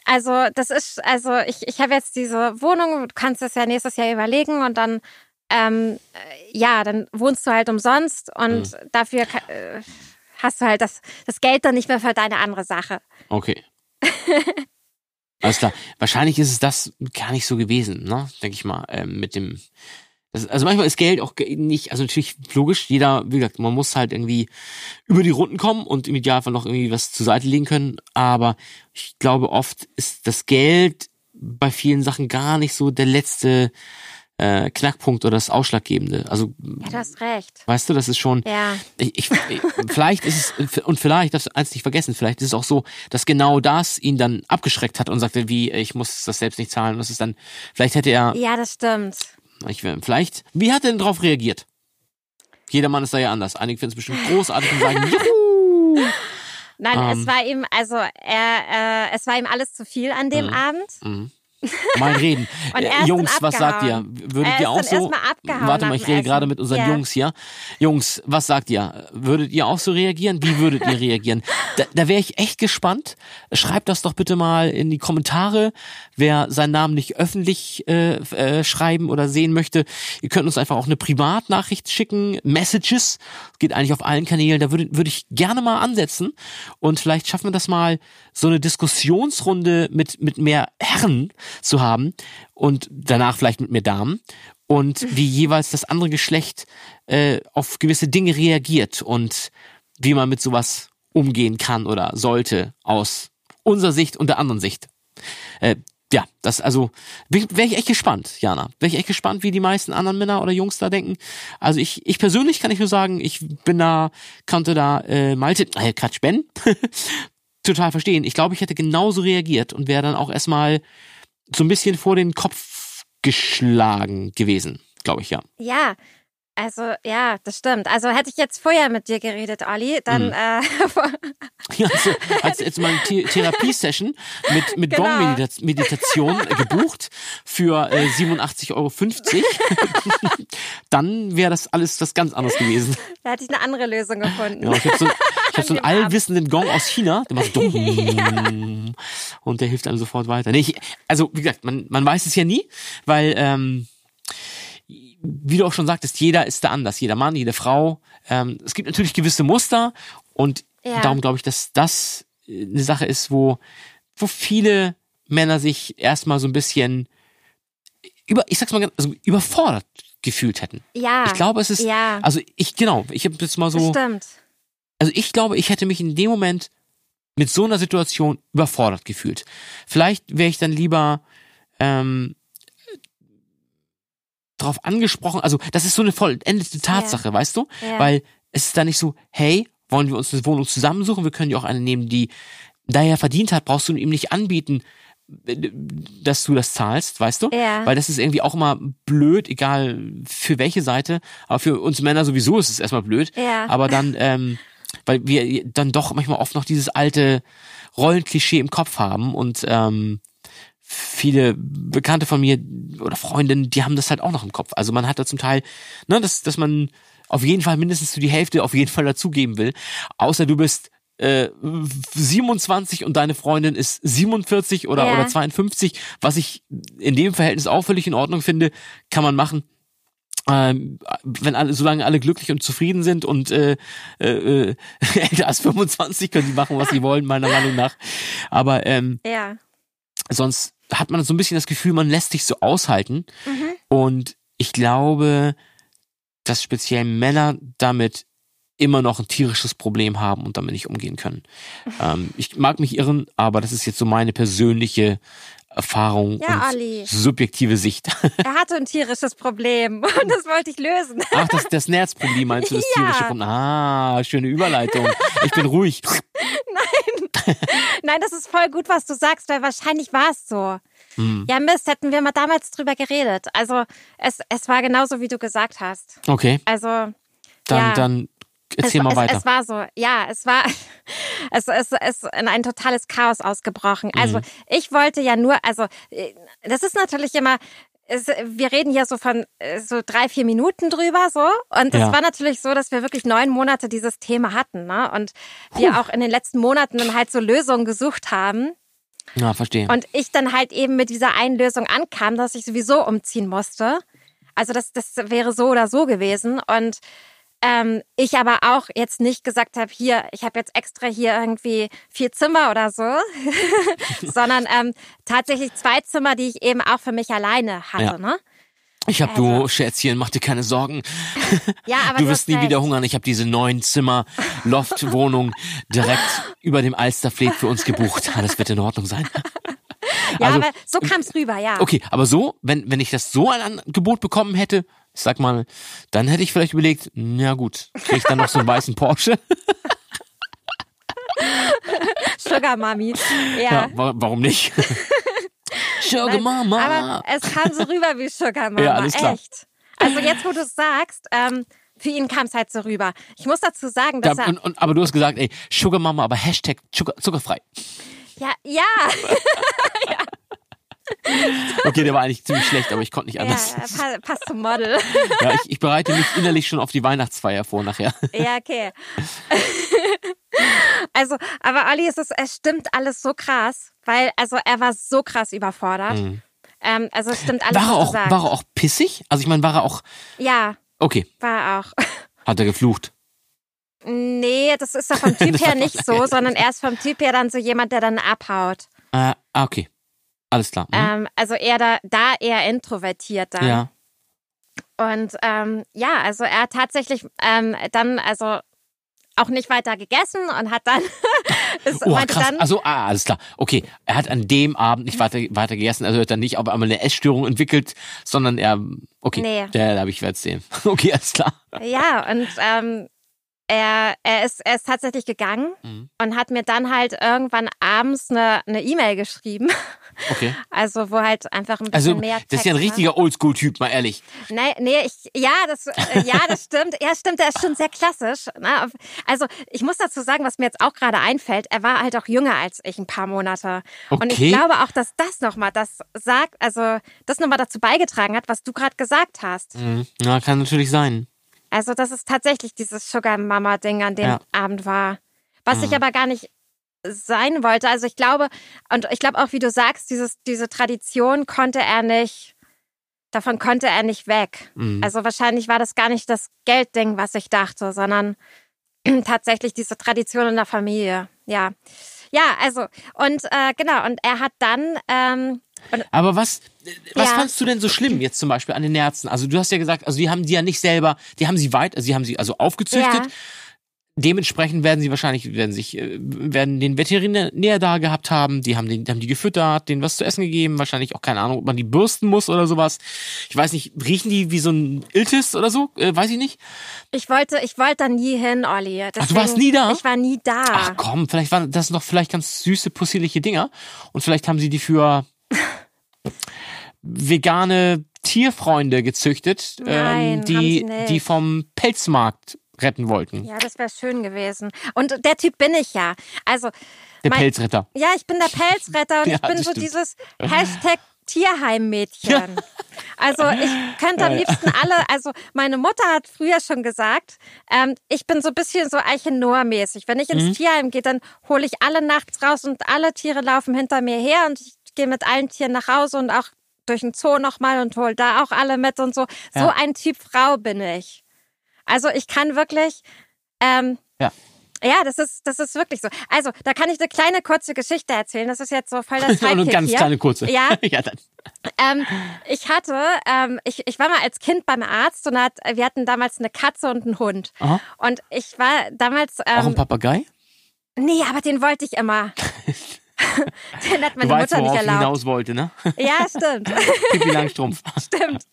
also das ist, also ich, ich habe jetzt diese Wohnung, du kannst das ja nächstes Jahr überlegen und dann, ähm, äh, ja, dann wohnst du halt umsonst und Mhm. dafür äh, hast du halt das, das Geld dann nicht mehr für deine andere Sache. Okay. Alles klar. Wahrscheinlich ist es das gar nicht so gewesen, ne? Denke ich mal, ähm, mit dem. Das, also manchmal ist Geld auch nicht, also natürlich logisch, jeder, wie gesagt, man muss halt irgendwie über die Runden kommen und im Idealfall noch irgendwie was zur Seite legen können. Aber ich glaube, oft ist das Geld bei vielen Sachen gar nicht so der letzte äh, Knackpunkt oder das Ausschlaggebende. Also, Ja, du hast recht. weißt du, das ist schon. Ja. Ich, ich, ich- vielleicht ist es, und vielleicht, darfst du eins nicht vergessen, vielleicht ist es auch so, dass genau das ihn dann abgeschreckt hat und sagte, wie, ich muss das selbst nicht zahlen. Und das ist dann, vielleicht hätte er, Ja, das stimmt. Ich, vielleicht, wie hat er denn darauf reagiert? Jeder Mann ist da ja anders. Einige finden es bestimmt großartig und sagen, juhu! Nein, Ähm. es war ihm, also er, äh, es war ihm alles zu viel an dem Abend. Mal reden. Äh, Jungs, was sagt ihr? Würdet Er ihr auch so? Warte mal, ich rede gerade mit unseren Ja. Jungs hier. Jungs, was sagt ihr? Würdet ihr auch so reagieren? Wie würdet ihr reagieren? Da, da wäre ich echt gespannt. Schreibt das doch bitte mal in die Kommentare, wer seinen Namen nicht öffentlich äh, äh, schreiben oder sehen möchte. Ihr könnt uns einfach auch eine Privatnachricht schicken, Messages. Geht eigentlich auf allen Kanälen. Da würde würde ich gerne mal ansetzen und vielleicht schaffen wir das mal, so eine Diskussionsrunde mit mit mehr Herren zu haben und danach vielleicht mit mehr Damen und wie jeweils das andere Geschlecht äh, auf gewisse Dinge reagiert und wie man mit sowas umgehen kann oder sollte aus unserer Sicht und der anderen Sicht. Äh, ja, das also wäre ich echt gespannt, Jana. Wäre ich echt gespannt, wie die meisten anderen Männer oder Jungs da denken. Also ich, ich persönlich kann ich nur sagen, ich bin da, konnte da äh, Malte, äh, Quatsch, Ben, total verstehen. Ich glaube, ich hätte genauso reagiert und wäre dann auch erstmal so ein bisschen vor den Kopf geschlagen gewesen, glaube ich, ja. Ja, also ja, das stimmt. Also hätte ich jetzt vorher mit dir geredet, Olli, dann Mhm. äh, Ja, also, als jetzt mal eine The Therapiesession mit, mit Genau. Gong-Meditation gebucht für äh, 87,50 Euro, dann wäre das alles das ganz anders gewesen. da hätte ich eine andere Lösung gefunden. Ja, ich habe so, ich hab so einen allwissenden Gong aus China, der macht dumm und der hilft einem sofort weiter. Nee, ich, also wie gesagt, man, man weiß es ja nie, weil ähm, wie du auch schon sagtest, jeder ist da anders, jeder Mann, jede Frau. Ähm, es gibt natürlich gewisse Muster und Ja. darum glaube ich, dass das äh, eine Sache ist, wo, wo viele Männer sich erstmal so ein bisschen über, ich sag's mal ganz, also überfordert gefühlt hätten. Ja. Ich glaube, es ist, Ja. also ich, genau, ich habe jetzt mal so, stimmt. also ich glaube, ich hätte mich in dem Moment mit so einer Situation überfordert gefühlt. Vielleicht wäre ich dann lieber ähm, drauf angesprochen. Also das ist so eine vollendete Tatsache, weißt du? Ja. Weil es ist da nicht so, hey, wollen wir uns eine Wohnung zusammensuchen? Wir können ja auch eine nehmen, die da er verdient hat, brauchst du ihm nicht anbieten, dass du das zahlst, weißt du? Ja. Weil das ist irgendwie auch immer blöd, egal für welche Seite. Aber für uns Männer sowieso ist es erstmal blöd. Ja. Aber dann, ähm, weil wir dann doch manchmal oft noch dieses alte Rollenklischee im Kopf haben und ähm, viele Bekannte von mir oder Freundinnen, die haben das halt auch noch im Kopf. Also man hat da zum Teil, ne, dass, dass man auf jeden Fall mindestens zu die Hälfte auf jeden Fall dazugeben will. Außer du bist äh, 27 und deine Freundin ist 47 oder, Ja. oder 52, was ich in dem Verhältnis auch völlig in Ordnung finde, kann man machen. Ähm, wenn alle, solange alle glücklich und zufrieden sind und äh, äh, äh, älter als 25 können sie machen, was sie wollen, meiner Meinung nach. Aber ähm, Ja. sonst hat man so ein bisschen das Gefühl, man lässt sich so aushalten. Mhm. Und ich glaube, dass speziell Männer damit immer noch ein tierisches Problem haben und damit nicht umgehen können. ähm, ich mag mich irren, aber das ist jetzt so meine persönliche Erfahrung Ja, und Olli. subjektive Sicht. Er hatte ein tierisches Problem und das wollte ich lösen. Ach, das, das Nerzproblem meinst du, das Ja. tierische Problem. Ah, schöne Überleitung. Ich bin ruhig. Nein, das ist voll gut, was du sagst, weil wahrscheinlich war es so. Hm. Ja, Mist, hätten wir mal damals drüber geredet. Also es, es war genauso, wie du gesagt hast. Okay, Also dann, Ja. dann erzähl es, mal es, weiter. Es war so, ja, es war, es es ist in ein totales Chaos ausgebrochen. Mhm. Also ich wollte ja nur, also äh, das ist natürlich immer, es, wir reden hier so von äh, so drei, vier Minuten drüber so. Und es Ja. war natürlich so, dass wir wirklich neun Monate dieses Thema hatten, ne? Und wir auch in den letzten Monaten dann halt so Lösungen gesucht haben. ja, verstehe. Und ich dann halt eben mit dieser einen Lösung ankam, dass ich sowieso umziehen musste. Also das, das wäre so oder so gewesen. Und ähm, ich aber auch jetzt nicht gesagt habe, hier, ich habe jetzt extra hier irgendwie vier Zimmer oder so, sondern ähm, tatsächlich zwei Zimmer, die ich eben auch für mich alleine hatte. Ja. Ne? Ich hab Also- du, Schätzchen, mach dir keine Sorgen. Ja, aber du wirst nie recht. wieder hungern. Ich habe diese neun Zimmer Loftwohnung direkt über dem Alsterfleet für uns gebucht. Das wird in Ordnung sein. Ja, also- aber so kam es rüber, ja. Okay, aber so, wenn, wenn ich das so ein Angebot bekommen hätte, ich sag mal, dann hätte ich vielleicht überlegt, na gut, krieg ich dann noch so einen weißen Porsche? Sugar Mami. Ja. Ja, wa warum nicht? Sugar Nein, Mama. Aber es kam so rüber wie Sugar Mama. Ja, alles klar. Echt. Also jetzt, wo du es sagst, ähm, für ihn kam es halt so rüber. Ich muss dazu sagen, Da, dass er. und, und, aber du hast gesagt, ey, Sugar Mama, aber Hashtag Zucker, zuckerfrei. Ja, ja, Okay, der war eigentlich ziemlich schlecht, aber ich konnte nicht ja, anders. pa- passt zum Model. Ja, ich, ich bereite mich innerlich schon auf die Weihnachtsfeier vor nachher. Ja, okay. Also, aber Olli, es, ist, es stimmt alles so krass, weil, also er war so krass überfordert. Ähm, also es stimmt alles, Mhm. War er auch, war er auch pissig? Also ich meine, war er auch, Ja, okay, war er auch. hat er geflucht. Nee, das ist ja vom Typ her nicht so, ja. sondern er ist vom Typ her dann so jemand, der dann abhaut. Äh, ah, okay. Alles klar. Mhm. Ähm, also eher da, da eher introvertiert dann. ja. Und ähm, ja, also er hat tatsächlich ähm, dann also auch nicht weiter gegessen und hat dann, es Oh, krass. dann, Also, ah, alles klar. Okay. Er hat an dem Abend nicht weiter, weiter gegessen. Also er hat dann nicht auf einmal eine Essstörung entwickelt, sondern er, okay. Nee. Der, da habe ich werde sehen. Okay, alles klar. ja, und ähm, er, er, ist, er ist tatsächlich gegangen Mhm. und hat mir dann halt irgendwann abends eine eine E-Mail geschrieben. Okay. Also wo halt einfach ein bisschen Also, mehr Text das ist ja ein war. richtiger Oldschool-Typ, mal ehrlich. Nee, nee, ich, ja, das, äh, ja, das stimmt. Ja, stimmt, der ist schon sehr klassisch. Ne? Also ich muss dazu sagen, was mir jetzt auch gerade einfällt, er war halt auch jünger als ich ein paar Monate. Und ich Okay. glaube auch, dass das nochmal das sagt, also das nochmal dazu beigetragen hat, was du gerade gesagt hast. Mhm. Ja, kann natürlich sein. Also dass es tatsächlich dieses Sugar Mama Ding an dem Ja. Abend war. Was Mhm. ich aber gar nicht sein wollte. Also ich glaube, und ich glaube auch, wie du sagst, dieses, diese Tradition konnte er nicht, davon konnte er nicht weg. Mhm. Also wahrscheinlich war das gar nicht das Geldding, was ich dachte, sondern tatsächlich diese Tradition in der Familie. Ja. Ja, also, und äh, genau, und er hat dann, ähm, Aber was, was Ja. fandst du denn so schlimm jetzt zum Beispiel an den Nerzen? Also du hast ja gesagt, also die haben die ja nicht selber, die haben sie weit, also die haben sie also aufgezüchtet. Ja. Dementsprechend werden sie wahrscheinlich werden sich äh, werden den Veterinär da gehabt haben, die haben den haben die gefüttert, denen was zu essen gegeben, wahrscheinlich auch keine Ahnung, ob man die bürsten muss oder sowas. Ich weiß nicht, riechen die wie so ein Iltis oder so? Äh, weiß ich nicht. Ich wollte, ich wollte da nie hin, Olli. Ach, du warst nie da? Ich war nie da. Ach komm, vielleicht waren das noch vielleicht ganz süße possierliche Dinger und vielleicht haben sie die für vegane Tierfreunde gezüchtet, Nein, haben die die vom Pelzmarkt retten wollten. Ja, das wäre schön gewesen. Und der Typ bin ich ja. Also, Der mein- Pelzretter. ja, ich bin der Pelzretter und Ja, ich bin so stimmt. dieses Hashtag Tierheimmädchen. Also ich könnte am liebsten alle, also meine Mutter hat früher schon gesagt, ähm, ich bin so ein bisschen so Eichenor-mäßig. Wenn ich ins Mhm. Tierheim gehe, dann hole ich alle nachts raus und alle Tiere laufen hinter mir her und ich gehe mit allen Tieren nach Hause und auch durch den Zoo nochmal und hole da auch alle mit und so. So Ja. ein Typ Frau bin ich. Also ich kann wirklich, ähm, Ja. ja, das ist, das ist wirklich so. Also, da kann ich eine kleine kurze Geschichte erzählen. Das ist jetzt so voll das eine ganz hier. kleine kurze. Ja, ja dann. ähm, ich hatte, ähm, ich, ich war mal als Kind beim Arzt und hat, wir hatten damals eine Katze und einen Hund. Aha. Und ich war damals, Auch ein ähm, Papagei? nee, aber den wollte ich immer. den hat Du meine weißt, Mutter nicht worauf ich erlaubt. hinaus wollte, ne? Ja, stimmt. Pippi Langstrumpf. Stimmt.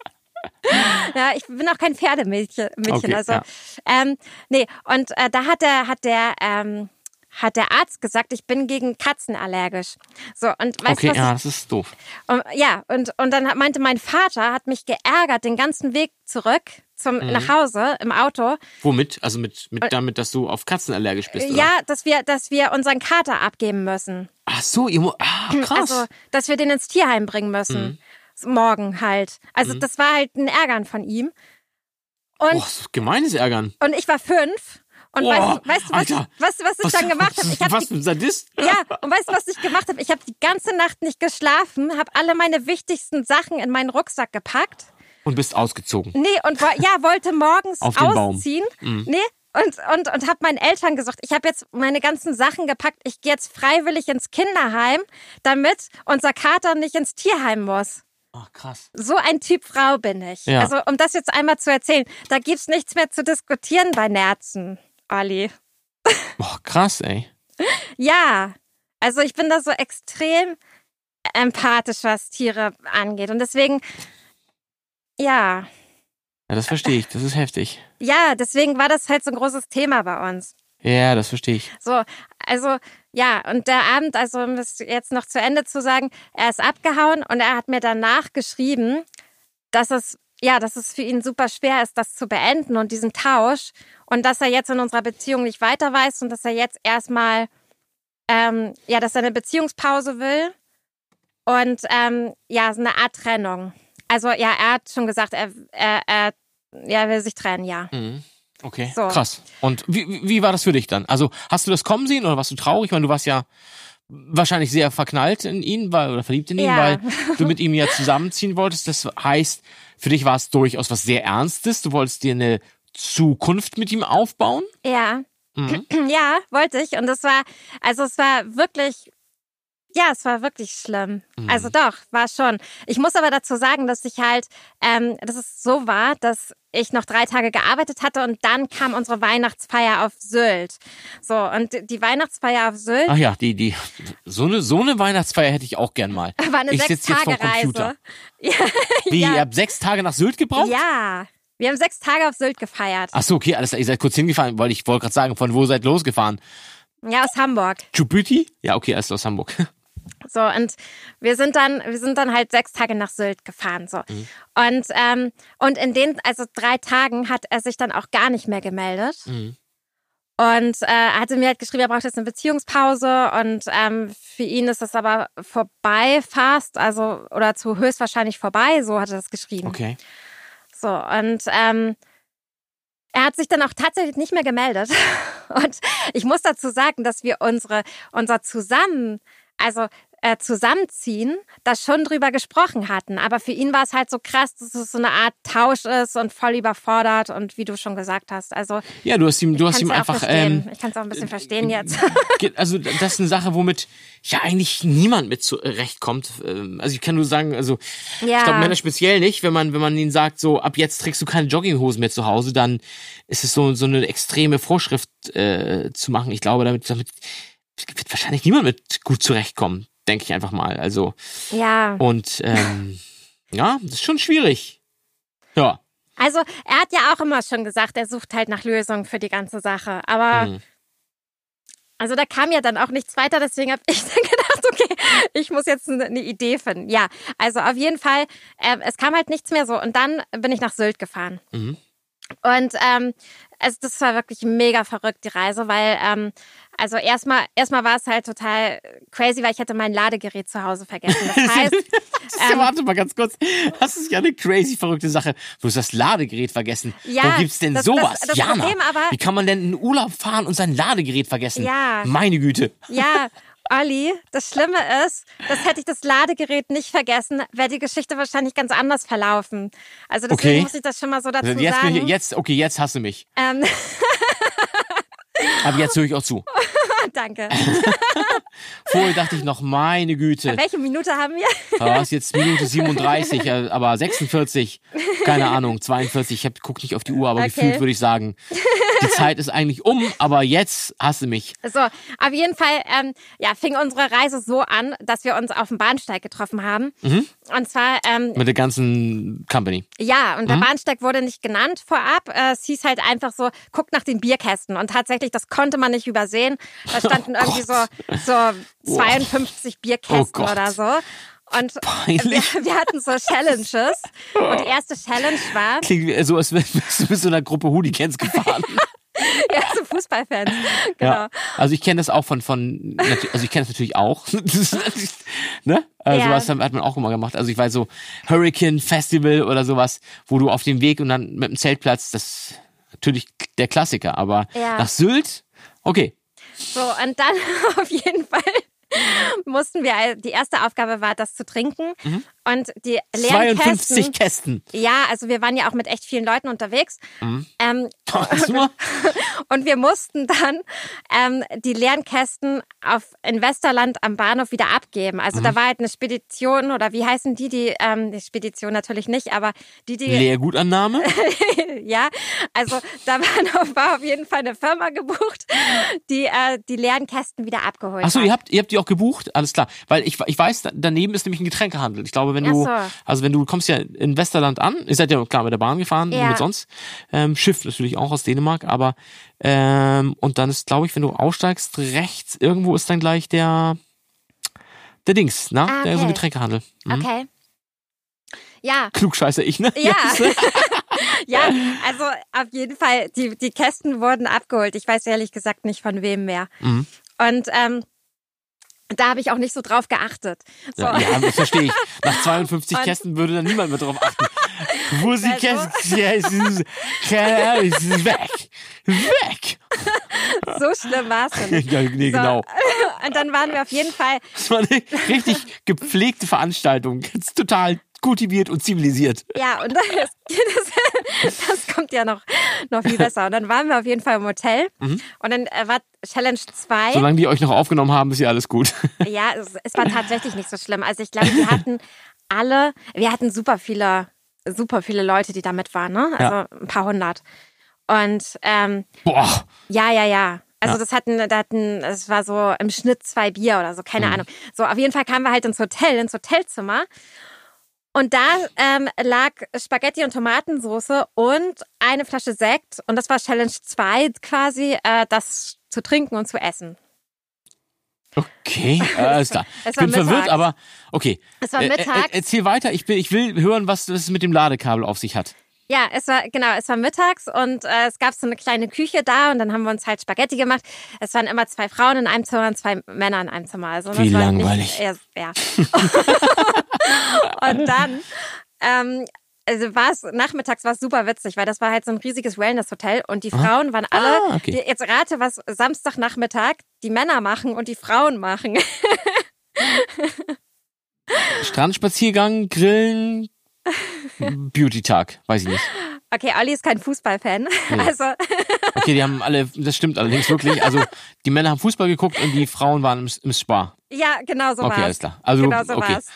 Ja, ich bin auch kein Pferdemädchen. Mädchen, Okay, also, ja. ähm, nee, und äh, da hat der, hat der, ähm, hat der Arzt gesagt, ich bin gegen Katzen allergisch. So, und weißt Okay, du, was ja, das ist doof. ich, und, ja, und, und dann meinte mein Vater, hat mich geärgert den ganzen Weg zurück zum, Mhm. nach Hause im Auto. Womit? Also mit, mit damit, dass du auf Katzen allergisch bist, oder? Ja, dass wir, dass wir unseren Kater abgeben müssen. Ach so, ihr ah, krass. Also, dass wir den ins Tierheim bringen müssen. Morgen halt. Also, das war halt ein Ärgern von ihm. Und, Boah, gemeines Ärgern. und ich war fünf. Und Boah, weißt, du- weißt du, was, Alter. ich, was, was ich dann gemacht habe? Ich hab was für ein Sadist? ja, und weißt du, was ich gemacht habe? Ich habe die ganze Nacht nicht geschlafen, habe alle meine wichtigsten Sachen in meinen Rucksack gepackt. Und bist ausgezogen. Nee, und ja, wollte morgens Auf den Baum. ausziehen. Nee, und, und, und habe meinen Eltern gesagt, ich habe jetzt meine ganzen Sachen gepackt. Ich gehe jetzt freiwillig ins Kinderheim, damit unser Kater nicht ins Tierheim muss. Ach, krass. So ein Typ Frau bin ich. Ja. Also, um das jetzt einmal zu erzählen, da gibt's nichts mehr zu diskutieren bei Nerzen, Olli. Boah, krass, ey. Ja, also ich bin da so extrem empathisch, was Tiere angeht. Und deswegen, ja, Ja, das verstehe ich. Das ist heftig. ja, deswegen war das halt so ein großes Thema bei uns. Ja, das verstehe ich. So, also ja, und der Abend, also um es jetzt noch zu Ende zu sagen, er ist abgehauen und er hat mir danach geschrieben, dass es ja, dass es für ihn super schwer ist, das zu beenden und diesen Tausch und dass er jetzt in unserer Beziehung nicht weiter weiß und dass er jetzt erstmal ähm, ja, dass er eine Beziehungspause will und ähm, ja, so eine Art Trennung. Also ja, er hat schon gesagt, er, er, er ja, will sich trennen, ja. Mhm. Okay, So. krass. Und wie, wie- war das für dich dann? Also, hast du das kommen sehen oder warst du traurig? Ich meine, du warst ja wahrscheinlich sehr verknallt in ihn weil, oder verliebt in ihn, Ja. weil du mit ihm ja zusammenziehen wolltest. Das heißt, für dich war es durchaus was sehr Ernstes. Du wolltest dir eine Zukunft mit ihm aufbauen. Ja. Mhm. Ja, wollte ich. Und es war, also es war wirklich, ja, es war wirklich schlimm. Mhm. Also doch, war schon. Ich muss aber dazu sagen, dass ich halt, ähm, dass es so war, dass ich noch drei Tage gearbeitet hatte und dann kam unsere Weihnachtsfeier auf Sylt. So, und die Weihnachtsfeier auf Sylt Ach ja, die, die, so eine, so eine Weihnachtsfeier hätte ich auch gern mal. war eine ich jetzt Sechs-Tage-Reise. Wie, Ja. ihr habt sechs Tage nach Sylt gebraucht? Ja, wir haben sechs Tage auf Sylt gefeiert. Ach so, okay, alles klar. Ihr seid kurz hingefahren, weil ich wollte gerade sagen, von wo seid losgefahren? Ja, aus Hamburg. Djibouti? Ja, okay, alles aus Hamburg. So, und wir sind dann, wir sind dann halt sechs Tage nach Sylt gefahren. So. Mhm. Und, ähm, und in den, also drei Tagen hat er sich dann auch gar nicht mehr gemeldet. Mhm. Und äh, er hatte mir halt geschrieben, er braucht jetzt eine Beziehungspause und ähm, für ihn ist das aber vorbei fast, also oder zu höchstwahrscheinlich vorbei, so hat er das geschrieben. Okay. So, und ähm, er hat sich dann auch tatsächlich nicht mehr gemeldet. Und ich muss dazu sagen, dass wir unsere, unser Zusammen, also äh, Zusammenziehen da schon drüber gesprochen hatten. Aber für ihn war es halt so krass, dass es so eine Art Tausch ist und voll überfordert und wie du schon gesagt hast. Also Ja, du hast ihm, du hast ihm einfach. Ähm, ich kann es auch ein bisschen verstehen jetzt. Ge- Also das ist eine Sache, womit ja eigentlich niemand mit zurechtkommt. Ähm, Also ich kann nur sagen, also Ja. ich glaube Männer speziell nicht, wenn man wenn man ihnen sagt, so ab jetzt trägst du keine Jogginghosen mehr zu Hause, dann ist es so so eine extreme Vorschrift äh, zu machen. Ich glaube, damit damit wird wahrscheinlich niemand mit gut zurechtkommen, denke ich einfach mal. Also ja. und ähm, ja, das ist schon schwierig. Ja. Also er hat ja auch immer schon gesagt, er sucht halt nach Lösungen für die ganze Sache. Aber Mhm. also da kam ja dann auch nichts weiter, deswegen habe ich dann gedacht, okay, ich muss jetzt eine Idee finden. Ja, also auf jeden Fall, ähm, es kam halt nichts mehr so. Und dann bin ich nach Sylt gefahren. Mhm. Und ähm, also das war wirklich mega verrückt, die Reise, weil ähm, also erstmal erstmal war es halt total crazy, weil ich hatte mein Ladegerät zu Hause vergessen. Das heißt, Ja, warte mal ganz kurz. Das ist ja eine crazy verrückte Sache. Du hast das Ladegerät vergessen. Ja, Wo gibt's denn das- sowas? das- das Jana, Problem aber- wie kann man denn in Urlaub fahren und sein Ladegerät vergessen? Ja. Meine Güte. Ja, Olli, das Schlimme ist, dass hätte ich das Ladegerät nicht vergessen, wäre die Geschichte wahrscheinlich ganz anders verlaufen. Also deswegen Okay. muss ich das schon mal so dazu Also jetzt, bin sagen. ich, jetzt, okay, jetzt hast du mich. ähm, Aber jetzt höre ich auch zu. danke. Vorher dachte ich noch, meine Güte. Welche Minute haben wir? Ah, ist jetzt Minute 37, äh, aber 46, keine Ahnung, 42. Ich hab, guck nicht auf die Uhr, aber Okay. gefühlt würde ich sagen, die Zeit ist eigentlich um, aber jetzt hast du mich. So, auf jeden Fall ähm, ja, fing unsere Reise so an, dass wir uns auf dem Bahnsteig getroffen haben. Mhm. Und zwar, ähm, Mit der ganzen Company. ja, und der Mhm. Bahnsteig wurde nicht genannt vorab. Äh, es hieß halt einfach so, guckt nach den Bierkästen. Und tatsächlich, das konnte man nicht übersehen. Da standen Oh irgendwie so, so 52 Bierkästen Oh oder so. Und wir, wir hatten so Challenges. Und die erste Challenge war, Klingt so, als wärst du mit so einer Gruppe Hooligans gefahren. ja, so Fußballfans. Genau. Ja. Also ich kenne das auch von, von also ich kenne das natürlich auch. Ne? Also Ja. sowas hat man auch immer gemacht. Also ich weiß so Hurricane Festival oder sowas, wo du auf dem Weg und dann mit dem Zeltplatz, das ist natürlich der Klassiker, aber Ja. nach Sylt, okay. So, und dann auf jeden Fall mussten wir, die erste Aufgabe war, das zu trinken. Und die leeren 52 Kästen. Kästen. Ja, also wir waren ja auch mit echt vielen Leuten unterwegs. Ähm, du mal? und wir mussten dann ähm, die leeren Kästen auf in Westerland am Bahnhof wieder abgeben. Also da war halt eine Spedition oder wie heißen die, die, ähm, die Spedition natürlich nicht, aber die, die Leergutannahme? ja, also da war, war auf jeden Fall eine Firma gebucht, die äh, die leeren Kästen wieder abgeholt Achso, hat. ihr habt, ihr habt die auch gebucht? Alles klar. Weil ich, ich weiß, da- daneben ist nämlich ein Getränkehandel. Ich glaube, wenn du, Ach so. also wenn du kommst ja in Westerland an, ihr seid ja klar mit der Bahn gefahren, Ja. mit sonst, ähm, Schiff natürlich auch aus Dänemark, aber, ähm, und dann ist, glaube ich, wenn du aussteigst, rechts irgendwo ist dann gleich der, der Dings, na? Ah, Der so ein okay. Getränkehandel. Mhm. Okay. Ja, Klugscheißer ich, ne? Ja. Jetzt. ja, also auf jeden Fall, die, die Kästen wurden abgeholt. Ich weiß ehrlich gesagt nicht von wem mehr. Mhm. Und ähm, da habe ich auch nicht so drauf geachtet. So. Ja, ja, das verstehe ich. Nach 52 Und- Kästen würde dann niemand mehr drauf achten. Wo sie Also- Kästen, ja, ist weg. Weg. So schlimm war es nicht. Ja, nee, So. genau. Und dann waren wir auf jeden Fall, Das war eine richtig gepflegte Veranstaltung. Ganz total kultiviert und zivilisiert. ja, und das, das, das kommt ja noch, noch viel besser. Und dann waren wir auf jeden Fall im Hotel. Mhm. Und dann äh, war Challenge 2. Solange die euch noch aufgenommen haben, ist ja alles gut. Ja, es, es war tatsächlich nicht so schlimm. Also ich glaube, wir hatten alle, wir hatten super viele, super viele Leute, die damit waren, ne? Also Ja. ein paar hundert. Und ähm, Boah. ja, ja, ja. Also Ja. das hatten, da hatten, es war so im Schnitt zwei Bier oder so, keine Mhm. Ahnung. So, auf jeden Fall kamen wir halt ins Hotel, ins Hotelzimmer. Und da ähm, lag Spaghetti und Tomatensoße und eine Flasche Sekt. Und das war Challenge 2 quasi, äh, das zu trinken und zu essen. Okay, alles klar. Es Ich bin verwirrt, mittags. aber okay. Es war Äh, äh, erzähl weiter. Ich, bin, ich will hören, was das mit dem Ladekabel auf sich hat. Ja, es war genau, es war mittags und äh, es gab so eine kleine Küche da und dann haben wir uns halt Spaghetti gemacht. Es waren immer zwei Frauen in einem Zimmer und zwei Männer in einem Zimmer. Also Wie langweilig. Nicht, ja, ja. und dann ähm, also war es nachmittags war es super witzig, weil das war halt so ein riesiges Wellness-Hotel und die Frauen waren alle. Ah, okay. die, jetzt rate, was Samstagnachmittag die Männer machen und die Frauen machen. Strandspaziergang, Grillen, Beauty-Tag, weiß ich nicht. Okay, Olli ist kein Fußballfan. Also, Okay, die haben alle, das stimmt allerdings wirklich. Also die Männer haben Fußball geguckt und die Frauen waren im, im Spa. ja, genau so Okay, war's. alles klar. Also, genau so okay. war's.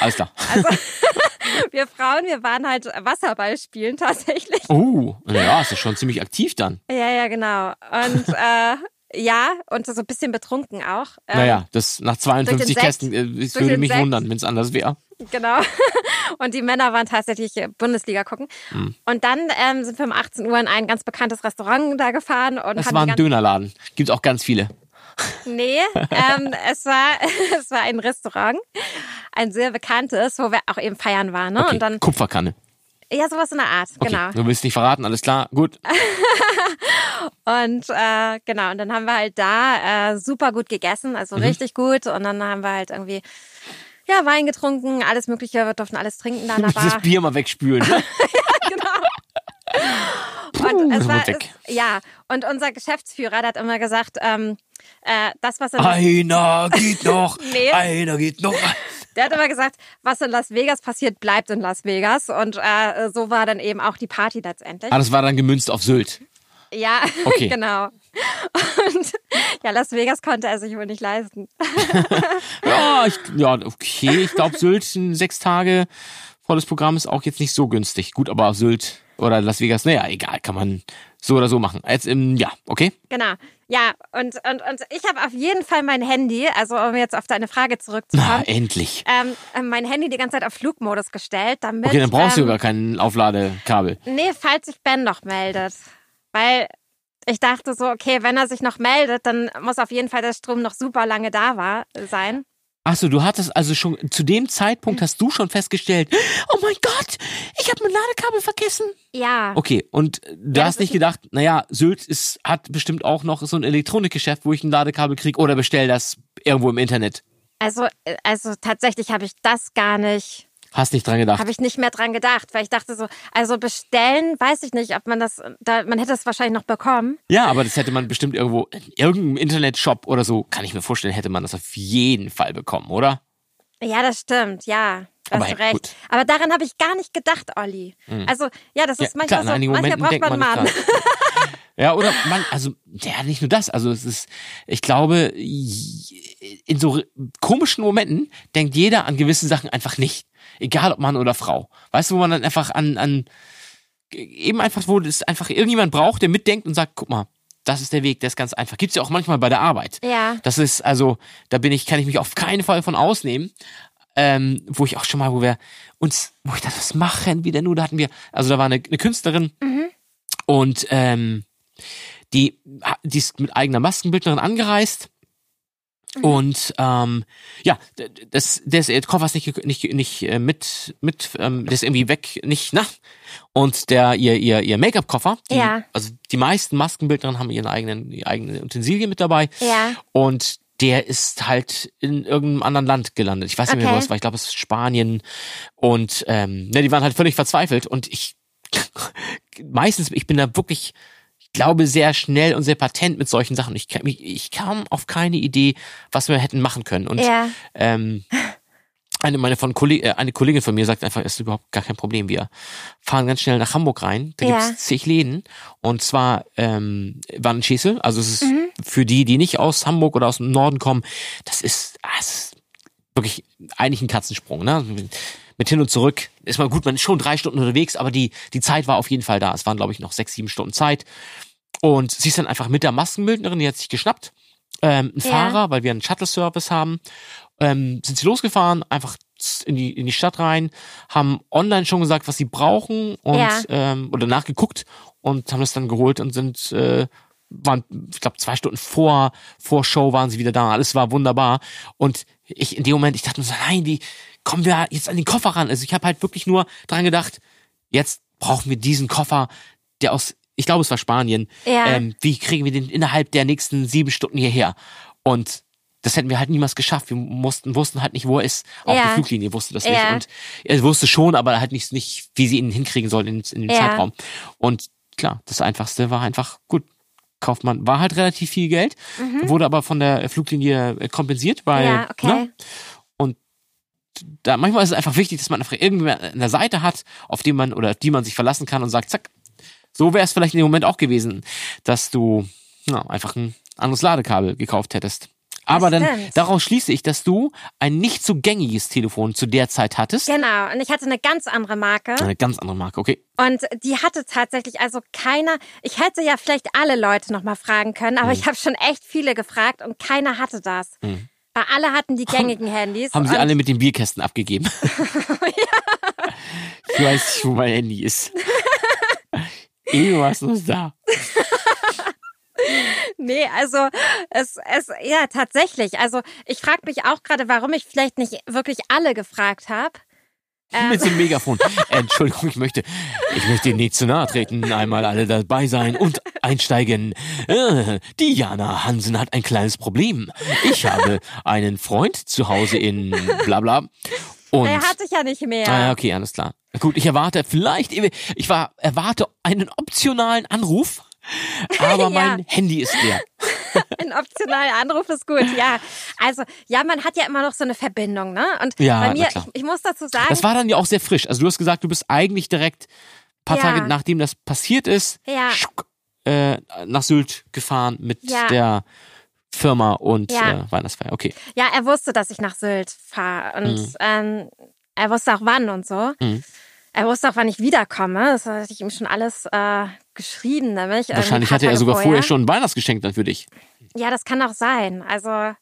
Alles klar. Also, wir Frauen, wir waren halt Wasserball spielen tatsächlich. Oh, ja, ist ja schon ziemlich aktiv dann. Ja, ja, genau. Und äh, ja, und so ein bisschen betrunken auch. Ähm, naja, das nach 52 durch den Kästen, äh, es durch würde mich Sekt. wundern, wenn es anders wäre. Genau. Und die Männer waren tatsächlich Bundesliga gucken. Hm. Und dann ähm, sind wir um 18 Uhr in ein ganz bekanntes Restaurant da gefahren und Das war ein Dönerladen. Gibt auch ganz viele. Nee, ähm, es war es war ein Restaurant, ein sehr bekanntes, wo wir auch eben feiern waren. Ne? Okay. Und dann Kupferkanne. Ja sowas in der Art, Okay. genau. Du willst nicht verraten, alles klar. Gut. Und äh, genau, und dann haben wir halt da äh, super gut gegessen, also Mhm. richtig gut. Und dann haben wir halt irgendwie ja Wein getrunken, alles Mögliche, wir durften alles trinken da in der Das Bar. Bier mal wegspülen. ne? Und es das war. Es, ja, und unser Geschäftsführer der hat immer gesagt, ähm, äh, das was in Einer geht noch. Nee. Einer geht noch. Der hat immer gesagt, was in Las Vegas passiert, bleibt in Las Vegas. Und äh, so war dann eben auch die Party letztendlich. Ah, das war dann gemünzt auf Sylt. Ja, Okay. genau. Und ja, Las Vegas konnte er sich wohl nicht leisten. Ja, ich, ja okay. Ich glaube, Sylt, ein sechs Tage volles Programm ist auch jetzt nicht so günstig. Gut, aber Sylt oder Las Vegas, naja, egal, kann man so oder so machen. Jetzt im, ja, okay. Genau. Ja, und, und, und ich habe auf jeden Fall mein Handy, also um jetzt auf deine Frage Na, zurückzukommen, endlich. ähm, äh, mein Handy die ganze Zeit auf Flugmodus gestellt, damit. Okay, dann brauchst du ähm, gar kein Aufladekabel. Nee, falls sich Ben noch meldet. Weil ich dachte so, okay, wenn er sich noch meldet, dann muss auf jeden Fall der Strom noch super lange da war, sein. Achso, du hattest also schon, zu dem Zeitpunkt hast du schon festgestellt, oh mein Gott, ich habe mein Ladekabel vergessen. Ja. Okay, und du Ja, hast nicht gedacht, naja, Sylt ist, hat bestimmt auch noch so ein Elektronikgeschäft, wo ich ein Ladekabel krieg oder bestell das irgendwo im Internet. Also, äh, also tatsächlich habe ich das gar nicht, Hast nicht dran gedacht. habe ich nicht mehr dran gedacht, weil ich dachte so, also bestellen, weiß ich nicht, ob man das, da, man hätte es wahrscheinlich noch bekommen. Ja, aber das hätte man bestimmt irgendwo, in irgendeinem Internetshop oder so, kann ich mir vorstellen, hätte man das auf jeden Fall bekommen, oder? Ja, das stimmt, ja. Da Aber hast du recht. gut. Aber daran habe ich gar nicht gedacht, Olli. Also, ja, das Ja, ist manchmal klar, so, manchmal Momenten braucht man man einen nicht Mann. Ja, oder man, also, ja, nicht nur das, also es ist, ich glaube, in so komischen Momenten denkt jeder an gewisse Sachen einfach nicht. Egal ob Mann oder Frau. Weißt du, wo man dann einfach an, an, eben einfach, wo es einfach irgendjemand braucht, der mitdenkt und sagt, guck mal, das ist der Weg, der ist ganz einfach. Gibt's ja auch manchmal bei der Arbeit. Ja. Das ist, also, da bin ich, kann ich mich auf keinen Fall von ausnehmen. Ähm, wo ich auch schon mal, wo wir uns, wo ich dachte, was machen wir denn nur? Da hatten wir, also da war eine, eine Künstlerin und ähm, die, die ist mit eigener Maskenbildnerin angereist. Und ähm, ja, d- das, der, Koffer ist nicht, nicht, nicht äh, mit, mit ähm, der ist irgendwie weg, nicht, na. Und der, ihr, ihr, ihr Make-up-Koffer, Ja. also die meisten Maskenbildnerinnen haben ihren eigenen, ihre eigenen Utensilien mit dabei. Ja. Und der ist halt in irgendeinem anderen Land gelandet. Ich weiß nicht mehr, wo es war. Ich glaube, es ist Spanien. Und ähm, ne, die waren halt völlig verzweifelt. Und ich meistens, ich bin da wirklich, ich glaube, sehr schnell und sehr patent mit solchen Sachen. Ich, kam- ich, kam auf keine Idee, was wir hätten machen können. Und Ja. ähm, eine meine von Kolleg äh, eine Kollegin von mir sagt einfach, ist überhaupt gar kein Problem. Wir fahren ganz schnell nach Hamburg rein. Da Ja. gibt's zig Läden. Und zwar ähm, waren Schäsel. Also es ist Mhm. für die, die nicht aus Hamburg oder aus dem Norden kommen, das ist, ah, es ist wirklich eigentlich ein Katzensprung. Ne? Mit hin und zurück ist mal gut, man ist schon drei Stunden unterwegs, aber die, die Zeit war auf jeden Fall da. Es waren, glaube ich, noch sechs, sieben Stunden Zeit. Und sie ist dann einfach mit der Maskenbildnerin, die hat sich geschnappt, ähm, ein Ja. Fahrer, weil wir einen Shuttle-Service haben, ähm, sind sie losgefahren, einfach in die, in die Stadt rein, haben online schon gesagt, was sie brauchen und Ja. ähm, oder nachgeguckt und haben das dann geholt und sind äh, waren, ich glaube, zwei Stunden vor, vor Show waren sie wieder da. Alles war wunderbar. Und ich in dem Moment, ich dachte mir so, nein, die kommen wir jetzt an den Koffer ran. Also ich habe halt wirklich nur dran gedacht, jetzt brauchen wir diesen Koffer, der aus, ich glaube, es war Spanien. Ja. Ähm, wie kriegen wir den innerhalb der nächsten sieben Stunden hierher? Und das hätten wir halt niemals geschafft. Wir mussten, wussten halt nicht, wo er ist. Auch Ja. die Fluglinie wusste das Ja. nicht. Und er wusste schon, aber halt nicht, nicht wie sie ihn hinkriegen soll in, in dem Ja. Zeitraum. Und klar, das Einfachste war einfach, gut, kauft man, war halt relativ viel Geld, wurde aber von der Fluglinie äh, kompensiert, weil, Mhm. Ja, okay. ne, und da manchmal ist es einfach wichtig, dass man einfach irgendwer eine Seite hat, auf die man oder die man sich verlassen kann und sagt, zack. So wäre es vielleicht in dem Moment auch gewesen, dass du ja, einfach ein anderes Ladekabel gekauft hättest. Aber dann stimmt. daraus schließe ich, dass du ein nicht so gängiges Telefon zu der Zeit hattest. Genau. Und ich hatte eine ganz andere Marke. Eine ganz andere Marke, okay. Und die hatte tatsächlich also keiner. Ich hätte ja vielleicht alle Leute noch mal fragen können, Mhm. aber ich habe schon echt viele gefragt und keiner hatte das. Weil alle hatten die gängigen Handys. Haben sie alle mit den Bierkästen abgegeben. Ich weiß nicht, wo mein Handy ist. Irgendwas ist da. Nee, also es, es, ja, tatsächlich. Also ich frage mich auch gerade, warum ich vielleicht nicht wirklich alle gefragt habe. Mit so einem Megafon. Entschuldigung, ich möchte, ich möchte Ihnen nicht zu nahe treten. Einmal alle dabei sein und einsteigen. Äh, Diana Hansen hat ein kleines Problem. Ich habe einen Freund zu Hause in bla bla. Und Er hatte ich ja nicht mehr. Ah, okay, alles klar. Gut, ich erwarte vielleicht, ich war, erwarte einen optionalen Anruf, aber Ja. mein Handy ist leer. Ein optionaler Anruf ist gut, ja. Also, ja, man hat ja immer noch so eine Verbindung, ne? Und Ja, bei mir, ich, ich muss dazu sagen, Das war dann ja auch sehr frisch. Also du hast gesagt, du bist eigentlich direkt ein paar Ja. Tage nachdem das passiert ist, Ja. schuck, äh, nach Sylt gefahren mit Ja. der Firma und Ja. äh, Weihnachtsfeier. Okay. ja, er wusste, dass ich nach Sylt fahre und Mhm. ähm, er wusste auch wann und so. Mhm. Er wusste auch, wann ich wiederkomme. Das hatte ich ihm schon alles äh, geschrieben, nämlich. ein Wahrscheinlich hatte er sogar vorher vorher. schon ein Weihnachtsgeschenk dann für dich. Ja, das kann auch sein. Also,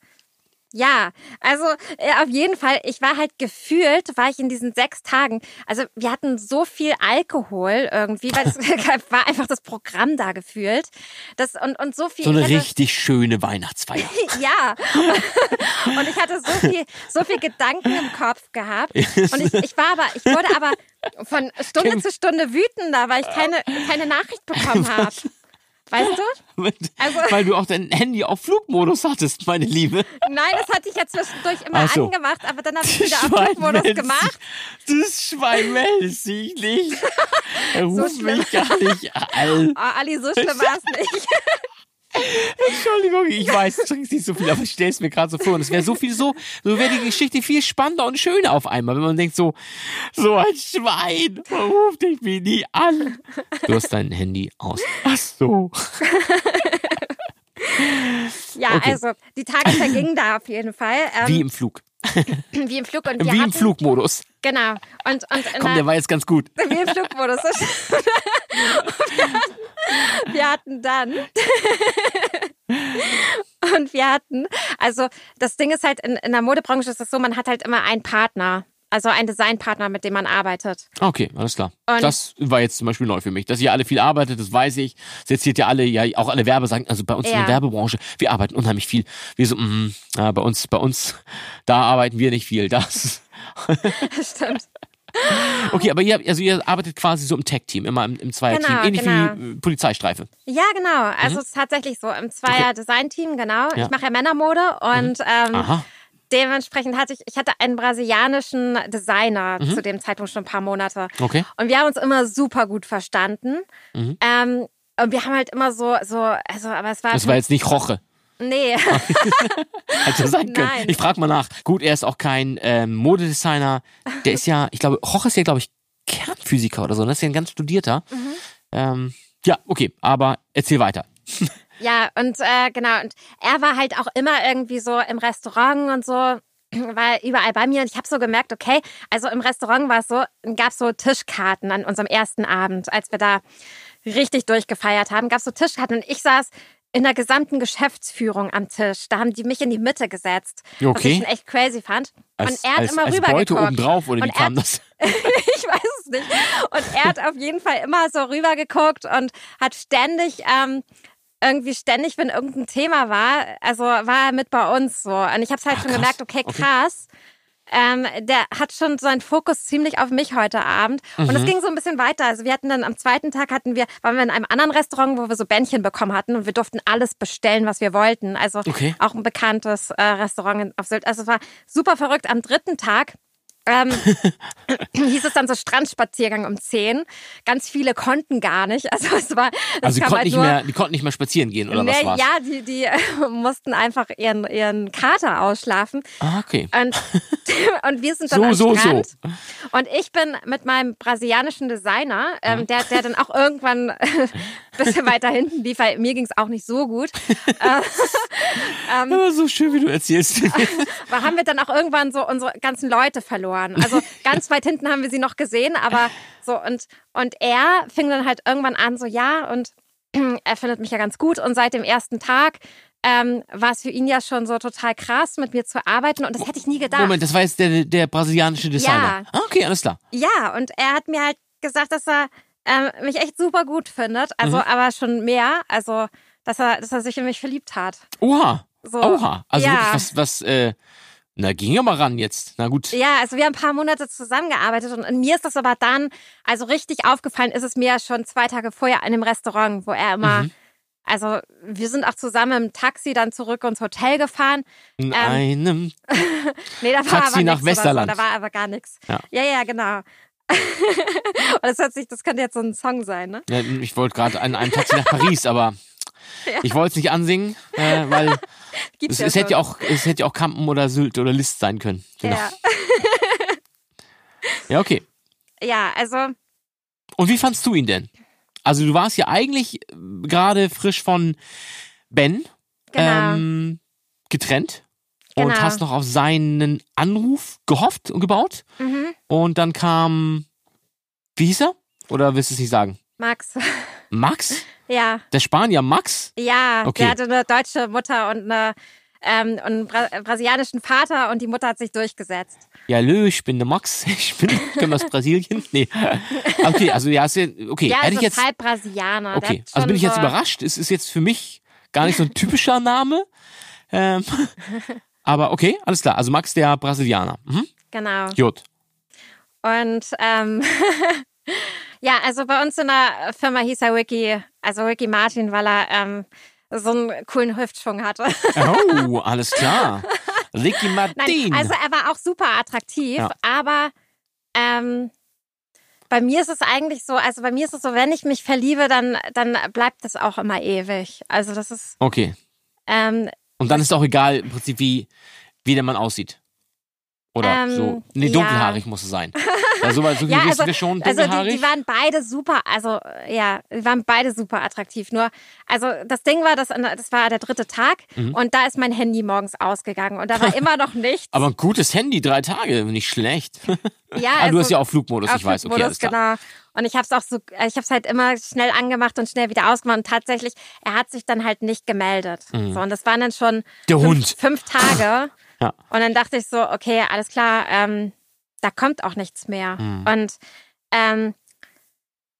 ja, also äh, auf jeden Fall, ich war halt gefühlt, war ich in diesen sechs Tagen, also wir hatten so viel Alkohol irgendwie, weil es war einfach das Programm da gefühlt. Das, und, und so viel. So eine hatte, richtig schöne Weihnachtsfeier. Ja. Und ich hatte so viel, so viel Gedanken im Kopf gehabt. Und ich, ich war aber, ich wurde aber von Stunde zu Stunde wütender, weil ich keine, keine Nachricht bekommen habe. Weißt du? Also- Weil du auch dein Handy auf Flugmodus hattest, meine Liebe. Nein, das hatte ich ja zwischendurch immer so. angemacht, aber dann habe ich wieder auf Flugmodus meldet gemacht. Das Schwein meldet sich nicht. Er ruft schlimm. mich gar nicht an. Oh, Ali, so schlimm war es nicht. Entschuldigung, ich weiß, du trinkst nicht so viel, aber ich stelle es mir gerade so vor. Und es wäre so viel so, so wäre die Geschichte viel spannender und schöner auf einmal, wenn man denkt so, so ein Schwein, ruft dich mich nie an? Du hast dein Handy aus. Ach so. Ja, Okay. also die Tage vergingen da auf jeden Fall. Ähm, Wie im Flug. Wie im Flug. Und wir Wie im hatten, Flugmodus. Genau. Und, und Komm, der, war jetzt ganz gut. wie im Flugmodus. wir, hatten, wir hatten dann. Und wir hatten, also das Ding ist halt, in, in der Modebranche ist es so, man hat halt immer einen Partner. Also einen Designpartner, mit dem man arbeitet. Okay, alles klar. Und- das war jetzt zum Beispiel neu für mich. Dass ihr alle viel arbeitet, das weiß ich. Das erzählt ja alle, ja auch alle Werbe sagen, also bei uns in Ja. der Werbebranche, wir arbeiten unheimlich viel. Wir so, mm, ja, bei uns, bei uns, da arbeiten wir nicht viel. Das. Stimmt. Okay, aber ihr, also ihr arbeitet quasi so im Tech-Team, immer im, im Zweier-Team, Genau, ähnlich genau. wie äh, Polizeistreife. Ja, genau. Also es ist tatsächlich so im Zweier-Design-Team, genau. Ja. Ich mache ja Männermode und ähm, Aha. Dementsprechend hatte ich, ich hatte einen brasilianischen Designer zu dem Zeitpunkt schon ein paar Monate. Mhm. Okay. Mhm. Und wir haben uns immer super gut verstanden. Ähm, und wir haben halt immer so, so, also, aber es war. Das war jetzt nicht Roche. nee. Hätte sein können. Nein. Ich frage mal nach. Gut, er ist auch kein ähm, Modedesigner. Der ist ja, ich glaube, Roche ist ja, glaube ich, Kernphysiker oder so. Das ist ja ein ganz studierter. Mhm. Ähm, ja, okay, aber erzähl weiter. Ja, und äh, genau, und er war halt auch immer irgendwie so im Restaurant und so, war überall bei mir und ich habe so gemerkt, okay, also im Restaurant war es so, gab es so Tischkarten an unserem ersten Abend, als wir da richtig durchgefeiert haben, gab es so Tischkarten und ich saß in der gesamten Geschäftsführung am Tisch. Da haben die mich in die Mitte gesetzt, was Okay. ich schon echt crazy fand. Als, und er hat als, immer als Beute rübergeguckt. obendrauf oder Und wie kam das? ich weiß es nicht. Und er hat auf jeden Fall immer so rübergeguckt und hat ständig, ähm, irgendwie ständig, wenn irgendein Thema war, also war er mit bei uns so. Und ich habe es halt Ah, schon krass. gemerkt, okay, Okay. krass. Ähm, der hat schon seinen Fokus ziemlich auf mich heute Abend. Und Mhm. es ging so ein bisschen weiter. Also wir hatten dann am zweiten Tag hatten wir, waren wir in einem anderen Restaurant, wo wir so Bändchen bekommen hatten und wir durften alles bestellen, was wir wollten. Also Okay. auch ein bekanntes äh, Restaurant in- auf Sylt. Also es war super verrückt. Am dritten Tag ähm, hieß es dann so Strandspaziergang um 10. Ganz viele konnten gar nicht. Also es war. es Also die kam konnten, halt nicht nur, mehr, die konnten nicht mehr spazieren gehen, oder was Nee, war's? ja, die, die äh, mussten einfach ihren, ihren Kater ausschlafen. Ah, okay. Und, und wir sind dann So, am so, so. Strand. Und ich bin mit meinem brasilianischen Designer, ähm, der, der dann auch irgendwann ein bisschen weiter hinten lief, weil mir ging es auch nicht so gut. äh, Aber so schön, wie du erzählst. aber haben wir dann auch irgendwann so unsere ganzen Leute verloren. Also ganz weit hinten haben wir sie noch gesehen, aber so und und er fing dann halt irgendwann an so ja und er findet mich ja ganz gut und seit dem ersten Tag ähm, war es für ihn ja schon so total krass, mit mir zu arbeiten und das hätte ich nie gedacht. Moment, das war jetzt der, der brasilianische Designer. Ja. Ah, okay, alles klar. Ja, und er hat mir halt gesagt, dass er ähm, mich echt super gut findet, also Mhm. aber schon mehr, also dass er, dass er sich in mich verliebt hat. Oha. So. Oha. Also ja. wirklich was, was, äh, na, ging ja mal ran jetzt. Na gut. Ja, also wir haben ein paar Monate zusammengearbeitet und mir ist das aber dann, also richtig aufgefallen ist es mir ja schon zwei Tage vorher in dem Restaurant, wo er immer, Mhm. also wir sind auch zusammen im Taxi dann zurück ins Hotel gefahren. In ähm, einem. Nee, da war Taxi nach Westerland. So, da war aber gar nichts. Ja. ja, ja, genau. das hört sich, das könnte jetzt so ein Song sein, ne? Ja, ich wollte gerade an einem Taxi nach Paris, aber ich wollte es nicht ansingen, äh, weil es, es hätte ja auch, es hätte ja auch Kampen oder Sylt oder List sein können. Genau. Ja. Ja, okay. ja, also Und wie fandst du ihn denn? Also du warst ja eigentlich äh, gerade frisch von Ben Genau. ähm, getrennt und Genau. hast noch auf seinen Anruf gehofft und gebaut. mhm. Und dann kam, wie hieß er? Oder willst du es nicht sagen? Max. Max? ja, Der Spanier Max? ja, Okay. der hatte eine deutsche Mutter und eine ähm, und einen Bra brasilianischen Vater und die Mutter hat sich durchgesetzt. Ja, lö, ich bin der Max. Ich bin, ich komme aus Brasilien. Nee. Okay, also ja, ist ja, okay. Ja, Hätte also ich jetzt, halb Brasilianer. Okay. Also bin ich jetzt so, überrascht. Es ist jetzt für mich gar nicht so ein typischer Name. Ähm, aber okay, alles klar. Also Max, der Brasilianer. Mhm. Genau. Gut. Und ähm, ja, also bei uns in der Firma hieß er Ricky, also Ricky Martin, weil er ähm, so einen coolen Hüftschwung hatte. Oh, alles klar. Ricky Martin. Nein, also er war auch super attraktiv, Ja. aber ähm, bei mir ist es eigentlich so, also bei mir ist es so, wenn ich mich verliebe, dann, dann bleibt das auch immer ewig. Also das ist, okay. ähm, Und dann ist auch egal im Prinzip, wie, wie der Mann aussieht. Oder Ähm, so. Nee, ja. dunkelhaarig muss es sein. Ja, so, so Ja, also- wir schon also die, die waren beide super, also ja, die waren beide super attraktiv. Nur, also das Ding war, das, das war der dritte Tag und da ist mein Handy morgens ausgegangen und da war immer noch nichts. Mhm. Aber ein gutes Handy, drei Tage, nicht schlecht. ja, ah, du also- hast ja auch Flugmodus, ich weiß. Okay, Flugmodus, alles klar. genau. Und ich habe es auch so, ich habe es halt immer schnell angemacht und schnell wieder ausgemacht. Und tatsächlich, er hat sich dann halt nicht gemeldet. So, und das waren dann schon Mhm. Der fünf, Hund. fünf Tage. Ja. Und dann dachte ich so, okay, alles klar, ähm, da kommt auch nichts mehr. Mhm. Und ähm,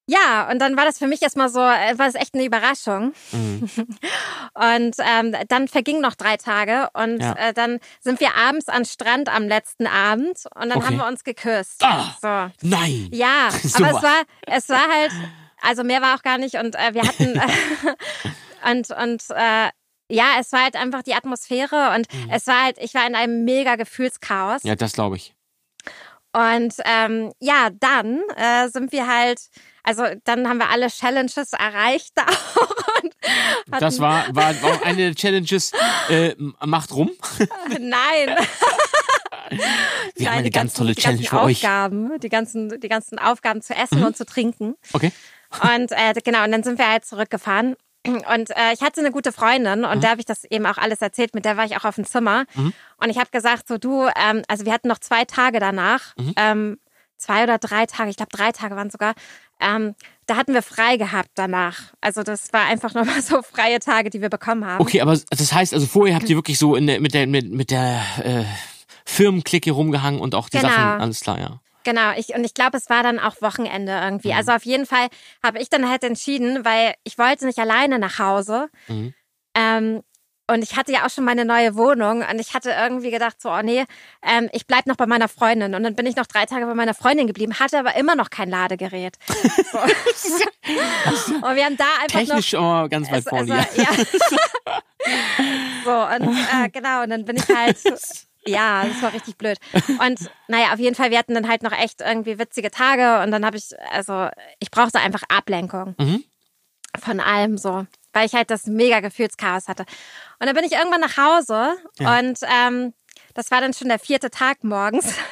ja, und dann war das für mich erstmal so, äh, war das echt eine Überraschung. Mhm. Und ähm, dann vergingen noch drei Tage und Ja. äh, dann sind wir abends am Strand am letzten Abend und dann Okay. haben wir uns geküsst. Ah. So. Nein. Ja, aber es war, es war halt, also mehr war auch gar nicht und äh, wir hatten und und äh, ja, es war halt einfach die Atmosphäre und es war halt, ich war in einem mega Gefühlschaos Mhm. Ja, das glaube ich. Und ähm, ja, dann äh, sind wir halt, also dann haben wir alle Challenges erreicht auch Das war, war auch eine der Challenges. Äh, macht rum. nein, Wir nein, haben eine ganz ganzen, tolle Challenge für euch. Mhm. Aufgaben, die ganzen, die ganzen Aufgaben zu essen und zu trinken. Okay. Und äh, genau, und dann sind wir halt zurückgefahren. Und äh, ich hatte eine gute Freundin und der habe ich das eben auch alles erzählt. Mit der war ich auch auf dem Zimmer. Und ich habe gesagt, so du, ähm, also wir hatten noch zwei Tage danach, ähm, zwei oder drei Tage, ich glaube drei Tage waren sogar. Ähm, da hatten wir frei gehabt danach. Also das war einfach nochmal so freie Tage, die wir bekommen haben. Okay, aber das heißt, also vorher habt ihr wirklich so in der, mit der, mit, mit der äh, Firmenklicke rumgehangen und auch die Genau. Sachen, alles klar, ja. Genau, ich, und ich glaube, es war dann auch Wochenende irgendwie. Mhm. Also auf jeden Fall habe ich dann halt entschieden, weil ich wollte nicht alleine nach Hause. Mhm. Ähm, und ich hatte ja auch schon meine neue Wohnung und ich hatte irgendwie gedacht, so, oh nee, ähm, ich bleib noch bei meiner Freundin. Und dann bin ich noch drei Tage bei meiner Freundin geblieben, hatte aber immer noch kein Ladegerät. So. und wir haben da einfach noch Technisch aber ganz weit es, vorne. war, ja. so, und äh, genau, und dann bin ich halt, Ja, das war richtig blöd. Und naja, auf jeden Fall, wir hatten dann halt noch echt irgendwie witzige Tage und dann habe ich, also ich brauchte einfach Ablenkung Mhm. von allem so, weil ich halt das mega Gefühlschaos hatte. Und dann bin ich irgendwann nach Hause Ja. und ähm, das war dann schon der vierte Tag morgens.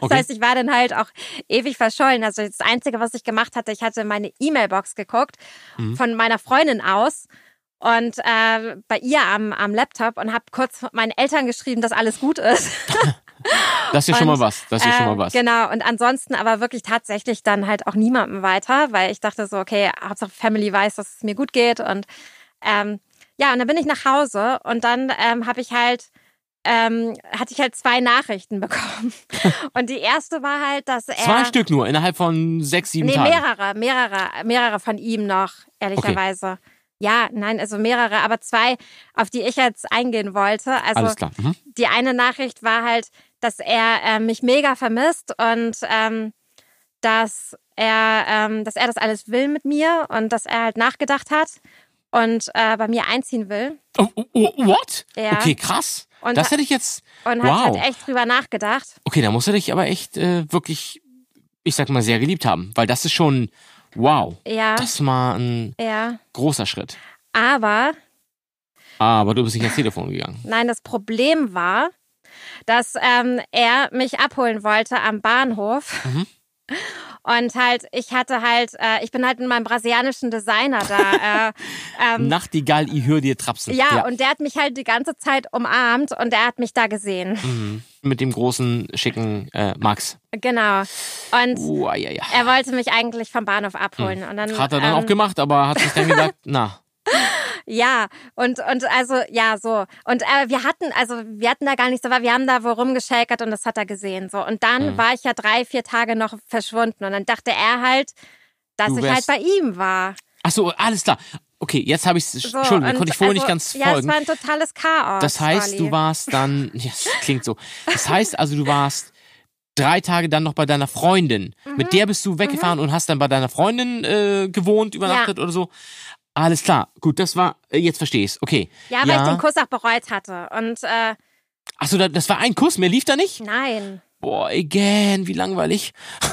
Das Okay. heißt, ich war dann halt auch ewig verschollen. Also das Einzige, was ich gemacht hatte, ich hatte in meine E-Mail-Box geguckt Mhm. von meiner Freundin aus und äh, bei ihr am, am Laptop und habe kurz meinen Eltern geschrieben, dass alles gut ist. Das ist ja schon mal was. Das ist ja schon äh, mal was. Genau, und ansonsten aber wirklich tatsächlich dann halt auch niemandem weiter, weil ich dachte so, okay, Hauptsache Family weiß, dass es mir gut geht. Und ähm, ja, und dann bin ich nach Hause und dann ähm, habe ich halt, ähm, hatte ich halt zwei Nachrichten bekommen. und die erste war halt, dass er. Zwei Stück nur, innerhalb von sechs, sieben Nee, Tagen. mehrere, mehrere, mehrere von ihm noch, ehrlicherweise. Ja, nein, also mehrere, aber zwei, auf die ich jetzt eingehen wollte. Also Alles klar. Mhm. die eine Nachricht war halt, dass er äh, mich mega vermisst und ähm, dass er, ähm, dass er das alles will mit mir und dass er halt nachgedacht hat und äh, bei mir einziehen will Oh, oh, oh, what? Ja. Okay, krass. Und das hätte ich jetzt. und wow. hat halt echt drüber nachgedacht. Okay, da muss er dich aber echt äh, wirklich, ich sag mal, sehr geliebt haben. Weil das ist schon, wow. Ja, Das war ein ja. großer Schritt. Aber Aber du bist nicht ans Telefon gegangen. nein, das Problem war, dass ähm, er mich abholen wollte am Bahnhof. Mhm. Und halt, ich hatte halt, äh, ich bin halt mit meinem brasilianischen Designer da. Äh, ähm, Nachtigall, ich höre dir trapsen. Ja, und der hat mich halt die ganze Zeit umarmt und er hat mich da gesehen. Mhm. Mit dem großen, schicken äh, Max. Genau. Und Uh, ja, ja. er wollte mich eigentlich vom Bahnhof abholen. Und dann, Hat er dann ähm, auch gemacht, aber hat sich dann gesagt, na, Ja, und, und also, ja, so. Und äh, wir hatten, also wir hatten da gar nichts, aber wir haben da wo rumgeschäkert und das hat er gesehen. So. Und dann Mhm. war ich ja drei, vier Tage noch verschwunden. Und dann dachte er halt, dass ich halt bei ihm war. ach so, alles klar. Okay, jetzt habe ich es, So, Entschuldigung, konnte ich vorher also, nicht ganz Ja, es folgen. war ein totales Chaos. Das heißt, Olli. du warst dann, ja, das klingt so. Das heißt also, du warst drei Tage dann noch bei deiner Freundin. Mhm. Mit der bist du weggefahren und hast dann bei deiner Freundin äh, gewohnt, übernachtet oder so. Alles klar, gut, das war, äh, jetzt verstehe ich's. Okay. Ja, weil ich den Kuss auch bereut hatte. Und äh, Achso, da- das war ein Kuss, mehr lief da nicht? nein. Boah, again, wie langweilig.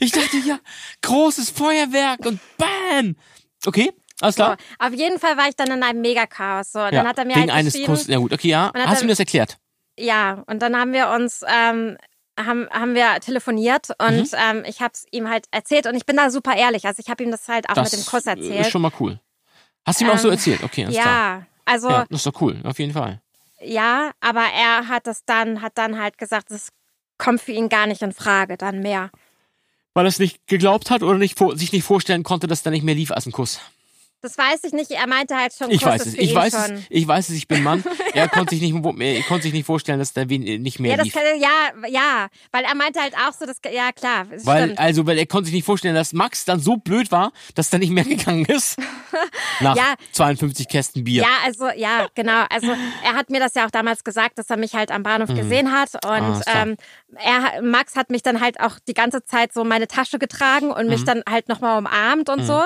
Ich dachte, ja, großes Feuerwerk und bam. Okay, alles So, klar. auf jeden Fall war ich dann in einem Megachaos. So, ja, dann hat er mir wegen halt eines Kusses. Ja gut, okay, ja. Hast du mir das erklärt? Ja, und dann haben wir uns, ähm, haben, haben wir telefoniert und Mhm. ähm, ich habe es ihm halt erzählt und ich bin da super ehrlich. Also ich habe ihm das halt auch das mit dem Kuss äh, erzählt. ist schon mal cool. Hast du ihm auch so Ähm, erzählt? Okay, alles klar. ja, also Ja, ja. das ist doch cool, auf jeden Fall. aber er hat das dann, hat dann halt gesagt, das kommt für ihn gar nicht in Frage, dann mehr. Weil er es nicht geglaubt hat oder nicht, sich nicht vorstellen konnte, dass da nicht mehr lief als ein Kuss. Das weiß ich nicht. Er meinte halt schon, Ich Kuss weiß es, ich weiß schon. es, ich weiß es, ich bin Mann. Er konnte sich nicht, er konnte sich nicht vorstellen, dass da wen- nicht mehr Ja, lief. kann, ja, ja, weil er meinte halt auch so, das, ja klar, Weil, stimmt. also, weil er konnte sich nicht vorstellen, dass Max dann so blöd war, dass er nicht mehr gegangen ist. Nach Ja. 52 Kästen Bier. Ja, also ja, genau. Also er hat mir das ja auch damals gesagt, dass er mich halt am Bahnhof gesehen hat und Ah, ähm, er, Max hat mich dann halt auch die ganze Zeit so meine Tasche getragen und mich dann halt nochmal umarmt und so.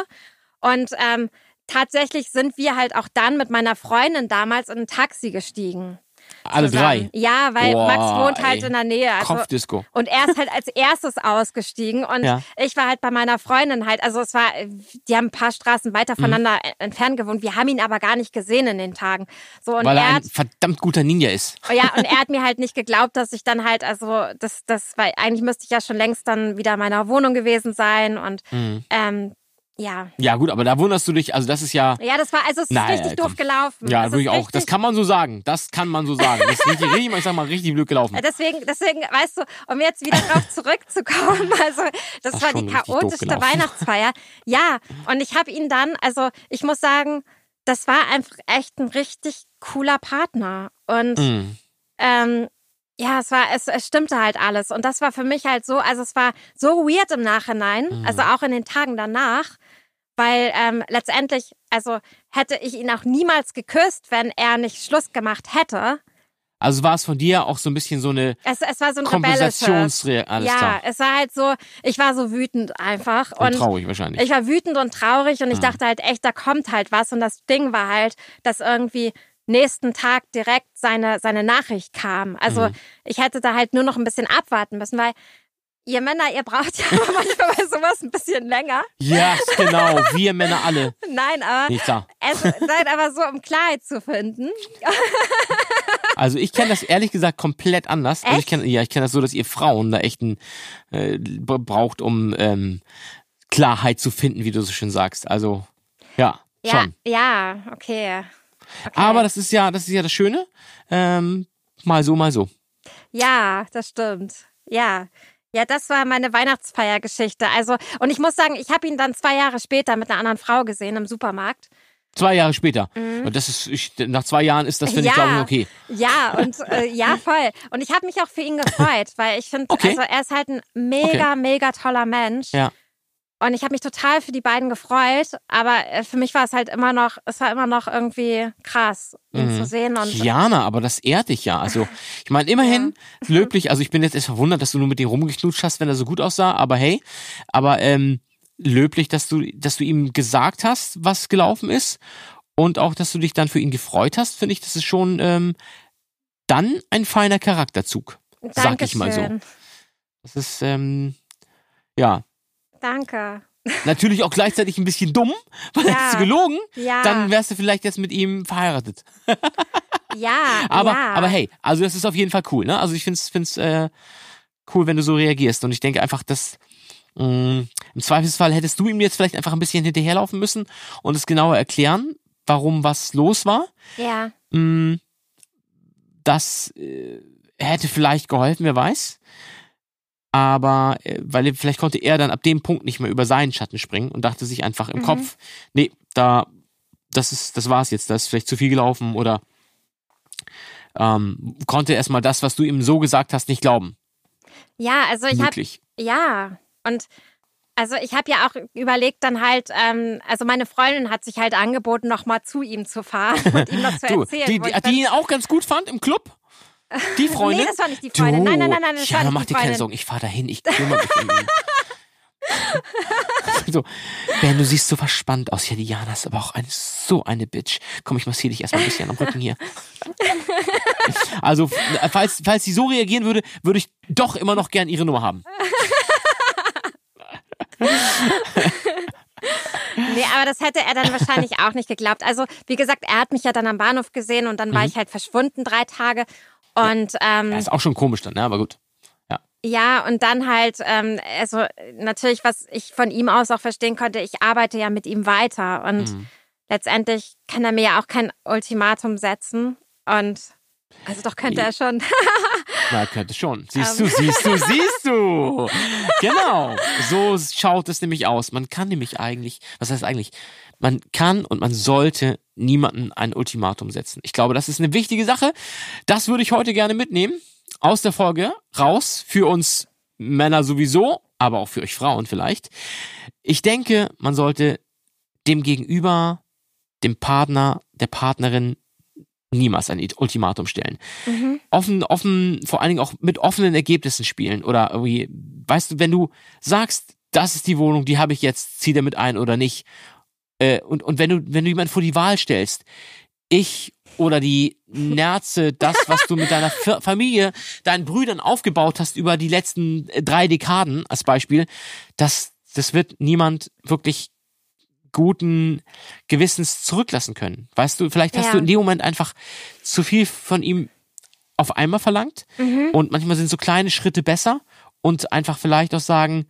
Und ähm, tatsächlich sind wir halt auch dann mit meiner Freundin damals in ein Taxi gestiegen. Alle zusammen. drei. Ja, weil Boah, Max wohnt halt ey. in der Nähe. Also, Kopfdisco. und er ist halt als erstes ausgestiegen und Ja. ich war halt bei meiner Freundin halt, also es war, die haben ein paar Straßen weiter Mhm. voneinander entfernt gewohnt. Wir haben ihn aber gar nicht gesehen in den Tagen. So und Weil er er ein hat, verdammt guter Ninja ist. ja, und er hat mir halt nicht geglaubt, dass ich dann halt, also das, das, weil eigentlich müsste ich ja schon längst dann wieder in meiner Wohnung gewesen sein und Mhm. ähm, ja. Ja, gut, aber da wunderst du dich, also das ist ja. Ja, das war, also es ist Naja, richtig komm. doof gelaufen. Ja, es ist wirklich auch. Das kann man so sagen. Das kann man so sagen. Das ist richtig, richtig, ich sag mal, richtig blöd gelaufen. Deswegen, deswegen, weißt du, um jetzt wieder drauf zurückzukommen, also das, Das war die chaotischste. Weihnachtsfeier. Ja, und ich habe ihn dann, also ich muss sagen, das war einfach echt ein richtig cooler Partner. Und Mhm. ähm, ja, es war, es, es stimmte halt alles. Und das war für mich halt so, also es war so weird im Nachhinein, Mhm. also auch in den Tagen danach, weil ähm, letztendlich, also hätte ich ihn auch niemals geküsst, wenn er nicht Schluss gemacht hätte. Also war es von dir auch so ein bisschen so eine Es, es war so ein rebellisches. Kompensationsre... Alles ja, klar. es war halt so, ich war so wütend einfach. Und Und traurig wahrscheinlich. ich war wütend und traurig und ich Mhm. dachte halt echt, da kommt halt was. Und das Ding war halt, dass irgendwie nächsten Tag direkt seine, seine Nachricht kam. Also Mhm. ich hätte da halt nur noch ein bisschen abwarten müssen, weil ihr Männer, ihr braucht ja manchmal bei sowas ein bisschen länger. Ja, genau. Wir Männer alle. Nein, aber Nicht da. es seid aber so, um Klarheit zu finden. Also ich kenne das ehrlich gesagt komplett anders. Also ich kenn, ja, ich kenne das so, dass ihr Frauen da echt ein, äh, braucht, um ähm, Klarheit zu finden, wie du so schön sagst. Also ja, Ja, schon. ja, okay. okay. Aber das ist ja, das ist ja das Schöne. Ähm, mal so, mal so. Ja, das stimmt. Ja. Ja, das war meine Weihnachtsfeiergeschichte. Also, und ich muss sagen, ich habe ihn dann zwei Jahre später mit einer anderen Frau gesehen im Supermarkt. Zwei Jahre später. Und das ist, ich, nach zwei Jahren ist das, finde ich, Mhm. Ja. glaube ich, okay. Ja, und äh, ja, voll. Und ich habe mich auch für ihn gefreut, weil ich finde, Okay. also er ist halt ein mega, mega toller Mensch. Ja. Und ich habe mich total für die beiden gefreut, aber äh, für mich war es halt immer noch, es war immer noch irgendwie krass, ihn Mhm. zu sehen. Und Jana, aber das ehrt dich ja. Also, ich meine, immerhin löblich, also ich bin jetzt erst verwundert, dass du nur mit dem rumgeknutscht hast, wenn er so gut aussah, aber hey, aber ähm, löblich, dass du, dass du ihm gesagt hast, was gelaufen ist und auch, dass du dich dann für ihn gefreut hast, finde ich, das ist schon ähm, dann ein feiner Charakterzug. Sag ich mal so. Das ist, ähm, ja, Danke. natürlich auch gleichzeitig ein bisschen dumm, weil Ja. hättest du gelogen, Ja. dann wärst du vielleicht jetzt mit ihm verheiratet. ja, Aber, ja. aber hey, also das ist auf jeden Fall cool, ne? Also ich find's, find's äh, cool, wenn du so reagierst. Und ich denke einfach, dass mh, im Zweifelsfall hättest du ihm jetzt vielleicht einfach ein bisschen hinterherlaufen müssen und es genauer erklären, warum was los war. Ja, Mh, das äh, hätte vielleicht geholfen, wer weiß. Aber äh, weil vielleicht konnte er dann ab dem Punkt nicht mehr über seinen Schatten springen und dachte sich einfach im Mhm. Kopf, nee, da, das ist, das war's jetzt, da ist vielleicht zu viel gelaufen oder ähm, konnte erstmal das, was du ihm so gesagt hast, nicht glauben. ja, also ich habe. Ja, und also ich habe ja auch überlegt dann halt, ähm, also meine Freundin hat sich halt angeboten, nochmal zu ihm zu fahren und ihm das zu Du, erzählen. die, wo die, ich die ihn auch ganz gut fand im Club? Die Freundin? Nee, das war nicht die Freundin. Du, Nein, nein, nein, nein, das Jana, war nicht mach die dir keine Freundin. Sorgen, ich fahr dahin, ich kümmere mich um ihn. so, Ben, du siehst so verspannt aus. Ja, die Jana ist aber auch eine, so eine Bitch. Komm, ich massiere dich erstmal ein bisschen am Rücken hier. Also, falls, falls sie so reagieren würde, würde ich doch immer noch gern ihre Nummer haben. Nee, aber das hätte er dann wahrscheinlich auch nicht geglaubt. Also, wie gesagt, er hat mich ja dann am Bahnhof gesehen und dann war ich halt verschwunden drei Tage. Und ähm, Ja, ist auch schon komisch dann, ne? aber gut. Ja, und dann halt, ähm, also natürlich, was ich von ihm aus auch verstehen konnte, ich arbeite ja mit ihm weiter und Mhm. letztendlich kann er mir ja auch kein Ultimatum setzen und also doch könnte er schon. Na, könnte schon. Siehst Ähm. du, siehst du, siehst du. Genau. So schaut es nämlich aus. Man kann nämlich eigentlich, was heißt eigentlich? Man kann und man sollte niemanden ein Ultimatum setzen. Ich glaube, das ist eine wichtige Sache. Das würde ich heute gerne mitnehmen. Aus der Folge raus. Für uns Männer sowieso, aber auch für euch Frauen vielleicht. Ich denke, man sollte dem Gegenüber, dem Partner, der Partnerin niemals ein Ultimatum stellen offen, offen, vor allen Dingen auch mit offenen Ergebnissen spielen oder irgendwie, weißt du, wenn du sagst, das ist die Wohnung, die habe ich jetzt, zieh damit ein oder nicht. Äh, und, und wenn du, wenn du jemanden vor die Wahl stellst, ich oder die Nerze, das, was du mit deiner Fa- Familie, deinen Brüdern aufgebaut hast über die letzten äh, drei Dekaden als Beispiel, das, das wird niemand wirklich guten Gewissens zurücklassen können. Weißt du, vielleicht hast Ja. du in dem Moment einfach zu viel von ihm auf einmal verlangt und manchmal sind so kleine Schritte besser und einfach vielleicht auch sagen,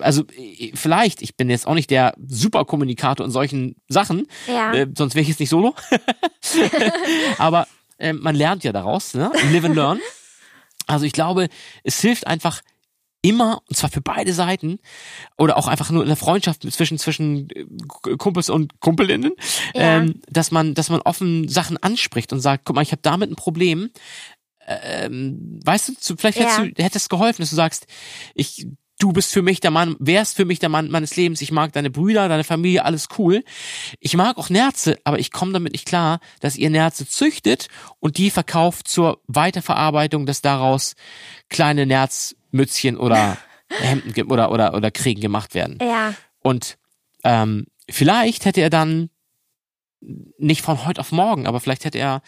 also äh, vielleicht, ich bin jetzt auch nicht der Superkommunikator in solchen Sachen, Ja. äh, sonst wäre ich jetzt nicht solo, aber äh, man lernt ja daraus, ne? live and learn. Also ich glaube, es hilft einfach immer, und zwar für beide Seiten, oder auch einfach nur in der Freundschaft zwischen, zwischen äh, Kumpels und Kumpelinnen, Ja. ähm, dass man, dass man offen Sachen anspricht und sagt, guck mal, ich habe damit ein Problem. Ähm, weißt du, zu- vielleicht hättest Ja. du, hättest geholfen, dass du sagst, ich, du bist für mich der Mann, wärst für mich der Mann meines Lebens, ich mag deine Brüder, deine Familie, alles cool. Ich mag auch Nerze, aber ich komme damit nicht klar, dass ihr Nerze züchtet und die verkauft zur Weiterverarbeitung, dass daraus kleine Nerzmützchen oder Hemden oder, oder, oder Kriegen gemacht werden. Ja, Und ähm, vielleicht hätte er dann nicht von heute auf morgen, aber vielleicht hätte er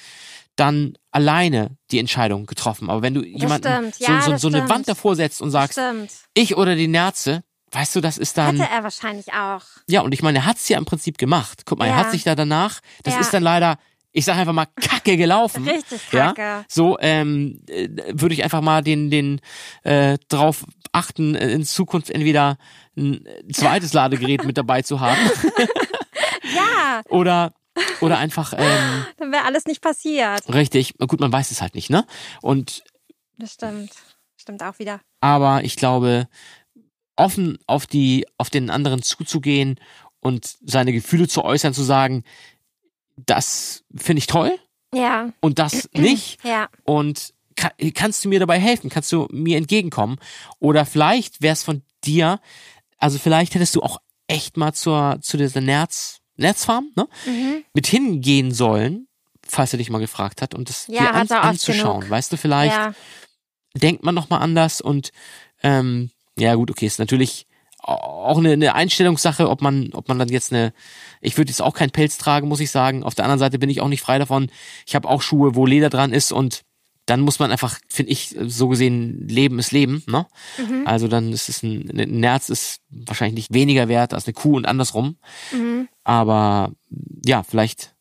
dann alleine die Entscheidung getroffen. Aber wenn du jemanden so, Ja, so, das so eine. Wand davor setzt und sagst, Stimmt. ich oder die Nerze, weißt du, das ist dann. Hätte er wahrscheinlich auch. Ja, und ich meine, er hat's ja im Prinzip gemacht. Guck mal, er Ja. hat sich da danach, das Ja. ist dann leider, ich sag einfach mal, kacke gelaufen. Richtig Ja? kacke. So, ähm, äh, würde ich einfach mal den, den äh, drauf achten, äh, in Zukunft entweder ein zweites Ladegerät mit dabei zu haben Ja, oder oder einfach ähm, dann wäre alles nicht passiert. richtig. Gut, man weiß es halt nicht, ne? Und Das stimmt. Stimmt auch wieder. aber ich glaube, offen auf die, auf den anderen zuzugehen und seine Gefühle zu äußern, zu sagen, das finde ich toll Ja, und das nicht. ja. Und ka kannst du mir dabei helfen? Kannst du mir entgegenkommen? Oder vielleicht wäre es von dir, also vielleicht hättest du auch echt mal zur, zu dieser Nerz, Nerzfarm, ne? Mhm. Mit hingehen sollen, falls er dich mal gefragt hat, und das Ja, dir an, anzuschauen. genug. Weißt du, vielleicht Ja, denkt man nochmal anders und ähm, ja gut, okay, ist natürlich auch eine, eine Einstellungssache, ob man, ob man dann jetzt eine, ich würde jetzt auch keinen Pelz tragen, muss ich sagen. Auf der anderen Seite bin ich auch nicht frei davon. Ich habe auch Schuhe, wo Leder dran ist und dann muss man einfach, finde ich, so gesehen, Leben ist Leben, ne? Mhm. Also dann ist es ein, ein Nerz ist wahrscheinlich nicht weniger wert als eine Kuh und andersrum. Mhm. Aber ja, vielleicht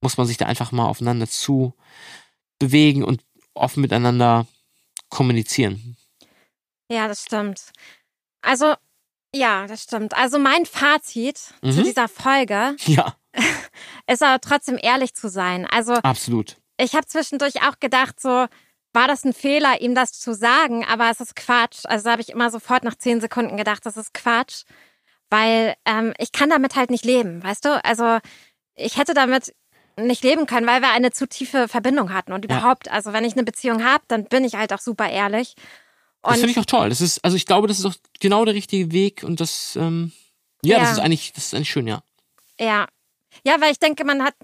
muss man sich da einfach mal aufeinander zu bewegen und offen miteinander kommunizieren. ja, das stimmt. Also, ja, das stimmt. Also mein Fazit zu Mhm. dieser Folge Ja, ist aber trotzdem ehrlich zu sein. Also absolut. ich habe zwischendurch auch gedacht, so war das ein Fehler, ihm das zu sagen, aber es ist Quatsch. Also da habe ich immer sofort nach zehn Sekunden gedacht, das ist Quatsch, weil ähm, ich kann damit halt nicht leben, weißt du? Also ich hätte damit nicht leben können, weil wir eine zu tiefe Verbindung hatten und Ja. überhaupt, also wenn ich eine Beziehung habe, dann bin ich halt auch super ehrlich. Das Und finde ich auch toll. Das ist, also ich glaube, das ist auch genau der richtige Weg und das, ähm, ja, das Ja. ist eigentlich, das ist eigentlich schön, ja. Ja. Ja, weil ich denke, man hat,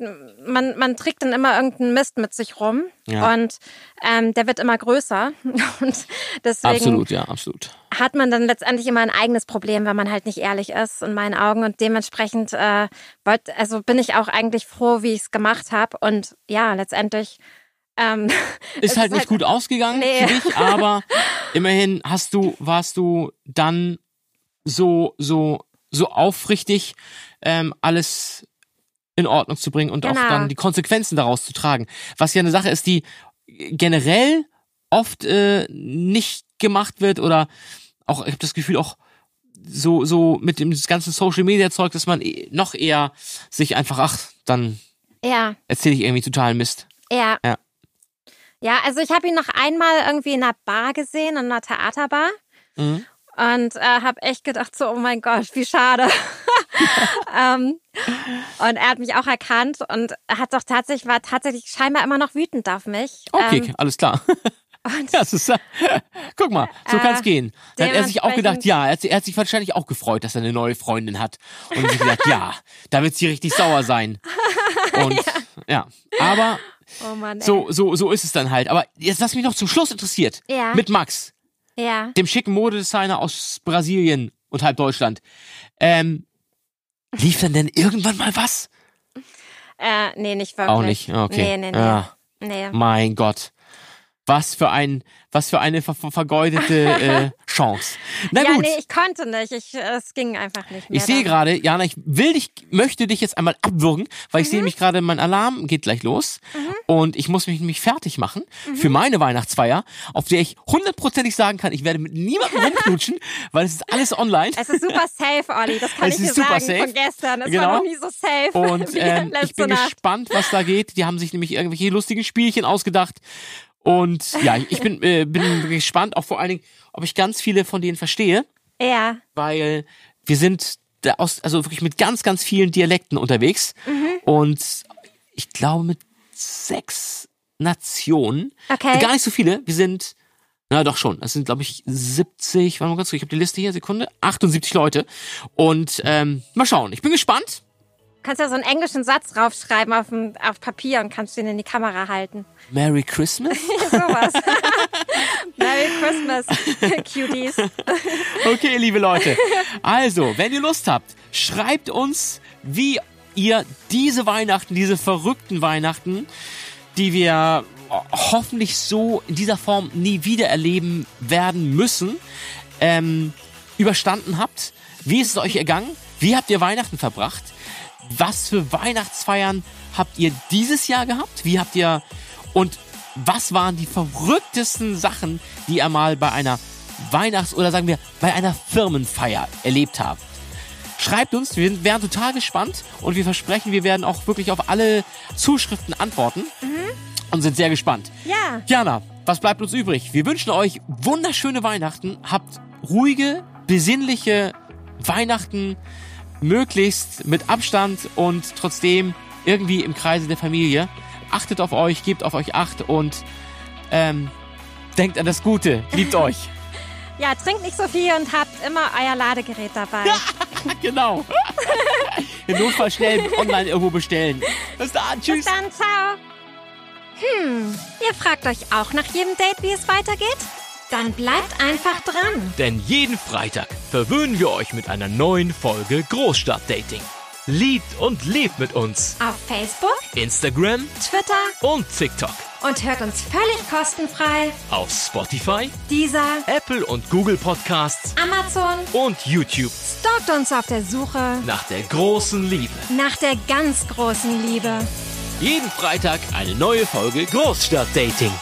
man, man trägt dann immer irgendeinen Mist mit sich rum Ja. und ähm, der wird immer größer. Und deswegen Absolut, ja, absolut. hat man dann letztendlich immer ein eigenes Problem, wenn man halt nicht ehrlich ist, in meinen Augen. Und dementsprechend äh, wollt, also bin ich auch eigentlich froh, wie ich es gemacht habe. Und ja, letztendlich ähm, Ist halt nicht gut ausgegangen Nee. für dich, aber immerhin hast du, warst du dann so, so, so aufrichtig, ähm, alles in Ordnung zu bringen und auch Genau. dann die Konsequenzen daraus zu tragen. Was ja eine Sache ist, die generell oft äh, nicht gemacht wird oder auch, ich habe das Gefühl, auch so, so mit dem ganzen Social Media Zeug, dass man eh- noch eher sich einfach, ach, dann ja, erzähle ich irgendwie totalen Mist. ja. Ja. Ja, also ich habe ihn noch einmal irgendwie in einer Bar gesehen, in einer Theaterbar. Mhm. Und äh, habe echt gedacht, so, oh mein Gott, wie schade. ähm, und er hat mich auch erkannt und hat doch tatsächlich, war tatsächlich scheinbar immer noch wütend auf mich. Okay, Ähm, alles klar. und Ja, es ist, guck mal, so Äh, kann's gehen. Dann hat er sich auch gedacht, ja, er hat, er hat sich wahrscheinlich auch gefreut, dass er eine neue Freundin hat. Und sich gedacht, ja, da wird sie richtig sauer sein. Und ja, aber oh Mann, ey. so, so, so ist es dann halt. Aber jetzt was mich noch zum Schluss interessiert. Ja. Mit Max, Ja. dem schicken Modedesigner aus Brasilien und halb Deutschland. Ähm, lief denn denn irgendwann mal was? Äh, nee, nicht wirklich. Auch nicht, okay. Nee, nee, nee. Ja. nee. Mein Gott. Was für ein, was für eine ver ver vergeudete äh, Chance. Na ja, gut. nee, ich konnte nicht. Ich, es ging einfach nicht mehr. Ich sehe gerade, Jana, ich will dich, möchte dich jetzt einmal abwürgen, weil Mhm. ich sehe nämlich gerade, mein Alarm geht gleich los und ich muss mich nämlich fertig machen für meine Weihnachtsfeier, auf der ich hundertprozentig sagen kann, ich werde mit niemandem rumknutschen, weil es ist alles online. Es ist super safe, Olli. Das kann Es ich dir sagen safe. von gestern. Es Genau. war noch nie so safe Und ähm, ich bin Nacht. gespannt, was da geht. Die haben sich nämlich irgendwelche lustigen Spielchen ausgedacht. Und ja, ich bin, äh, bin gespannt, auch vor allen Dingen, ob ich ganz viele von denen verstehe. Ja, weil wir sind da aus, also wirklich mit ganz, ganz vielen Dialekten unterwegs Mhm. und ich glaube mit sechs Nationen. Okay. Gar nicht so viele. Wir sind, na doch schon. Es sind, glaube ich, 70, warte mal ganz kurz, ich habe die Liste hier, Sekunde, 78 Leute. Und ähm, mal schauen, ich bin gespannt. Du kannst ja so einen englischen Satz draufschreiben auf, dem, auf Papier und kannst den in die Kamera halten. Merry Christmas. Sowas. Merry Christmas, Cuties. Okay, liebe Leute. Also, wenn ihr Lust habt, schreibt uns, wie ihr diese Weihnachten, diese verrückten Weihnachten, die wir hoffentlich so in dieser Form nie wieder erleben werden müssen, ähm, überstanden habt. Wie ist es euch ergangen? Wie habt ihr Weihnachten verbracht? Was für Weihnachtsfeiern habt ihr dieses Jahr gehabt? Wie habt ihr und was waren die verrücktesten Sachen, die ihr mal bei einer Weihnachts- oder sagen wir bei einer Firmenfeier erlebt habt? Schreibt uns, wir wären total gespannt und wir versprechen, wir werden auch wirklich auf alle Zuschriften antworten und sind sehr gespannt. Ja. Jana, was bleibt uns übrig? Wir wünschen euch wunderschöne Weihnachten, habt ruhige, besinnliche Weihnachten, möglichst mit Abstand und trotzdem irgendwie im Kreise der Familie. Achtet auf euch, gebt auf euch Acht und ähm, denkt an das Gute, liebt euch. Ja, trinkt nicht so viel und habt immer euer Ladegerät dabei. genau. Im Notfall schnell online irgendwo bestellen. Bis dann, tschüss. Bis dann, ciao. Hm, ihr fragt euch auch nach jedem Date, wie es weitergeht? Dann bleibt einfach dran. Denn jeden Freitag verwöhnen wir euch mit einer neuen Folge Großstadtdating. Liebt und lebt mit uns. Auf Facebook, Instagram Twitter und TikTok. und hört uns völlig kostenfrei. Auf Spotify, Dieser Apple und Google Podcasts Amazon und YouTube. stalkt uns auf der Suche Nach der großen Liebe. nach der ganz großen Liebe. Jeden Freitag eine neue Folge Großstadtdating.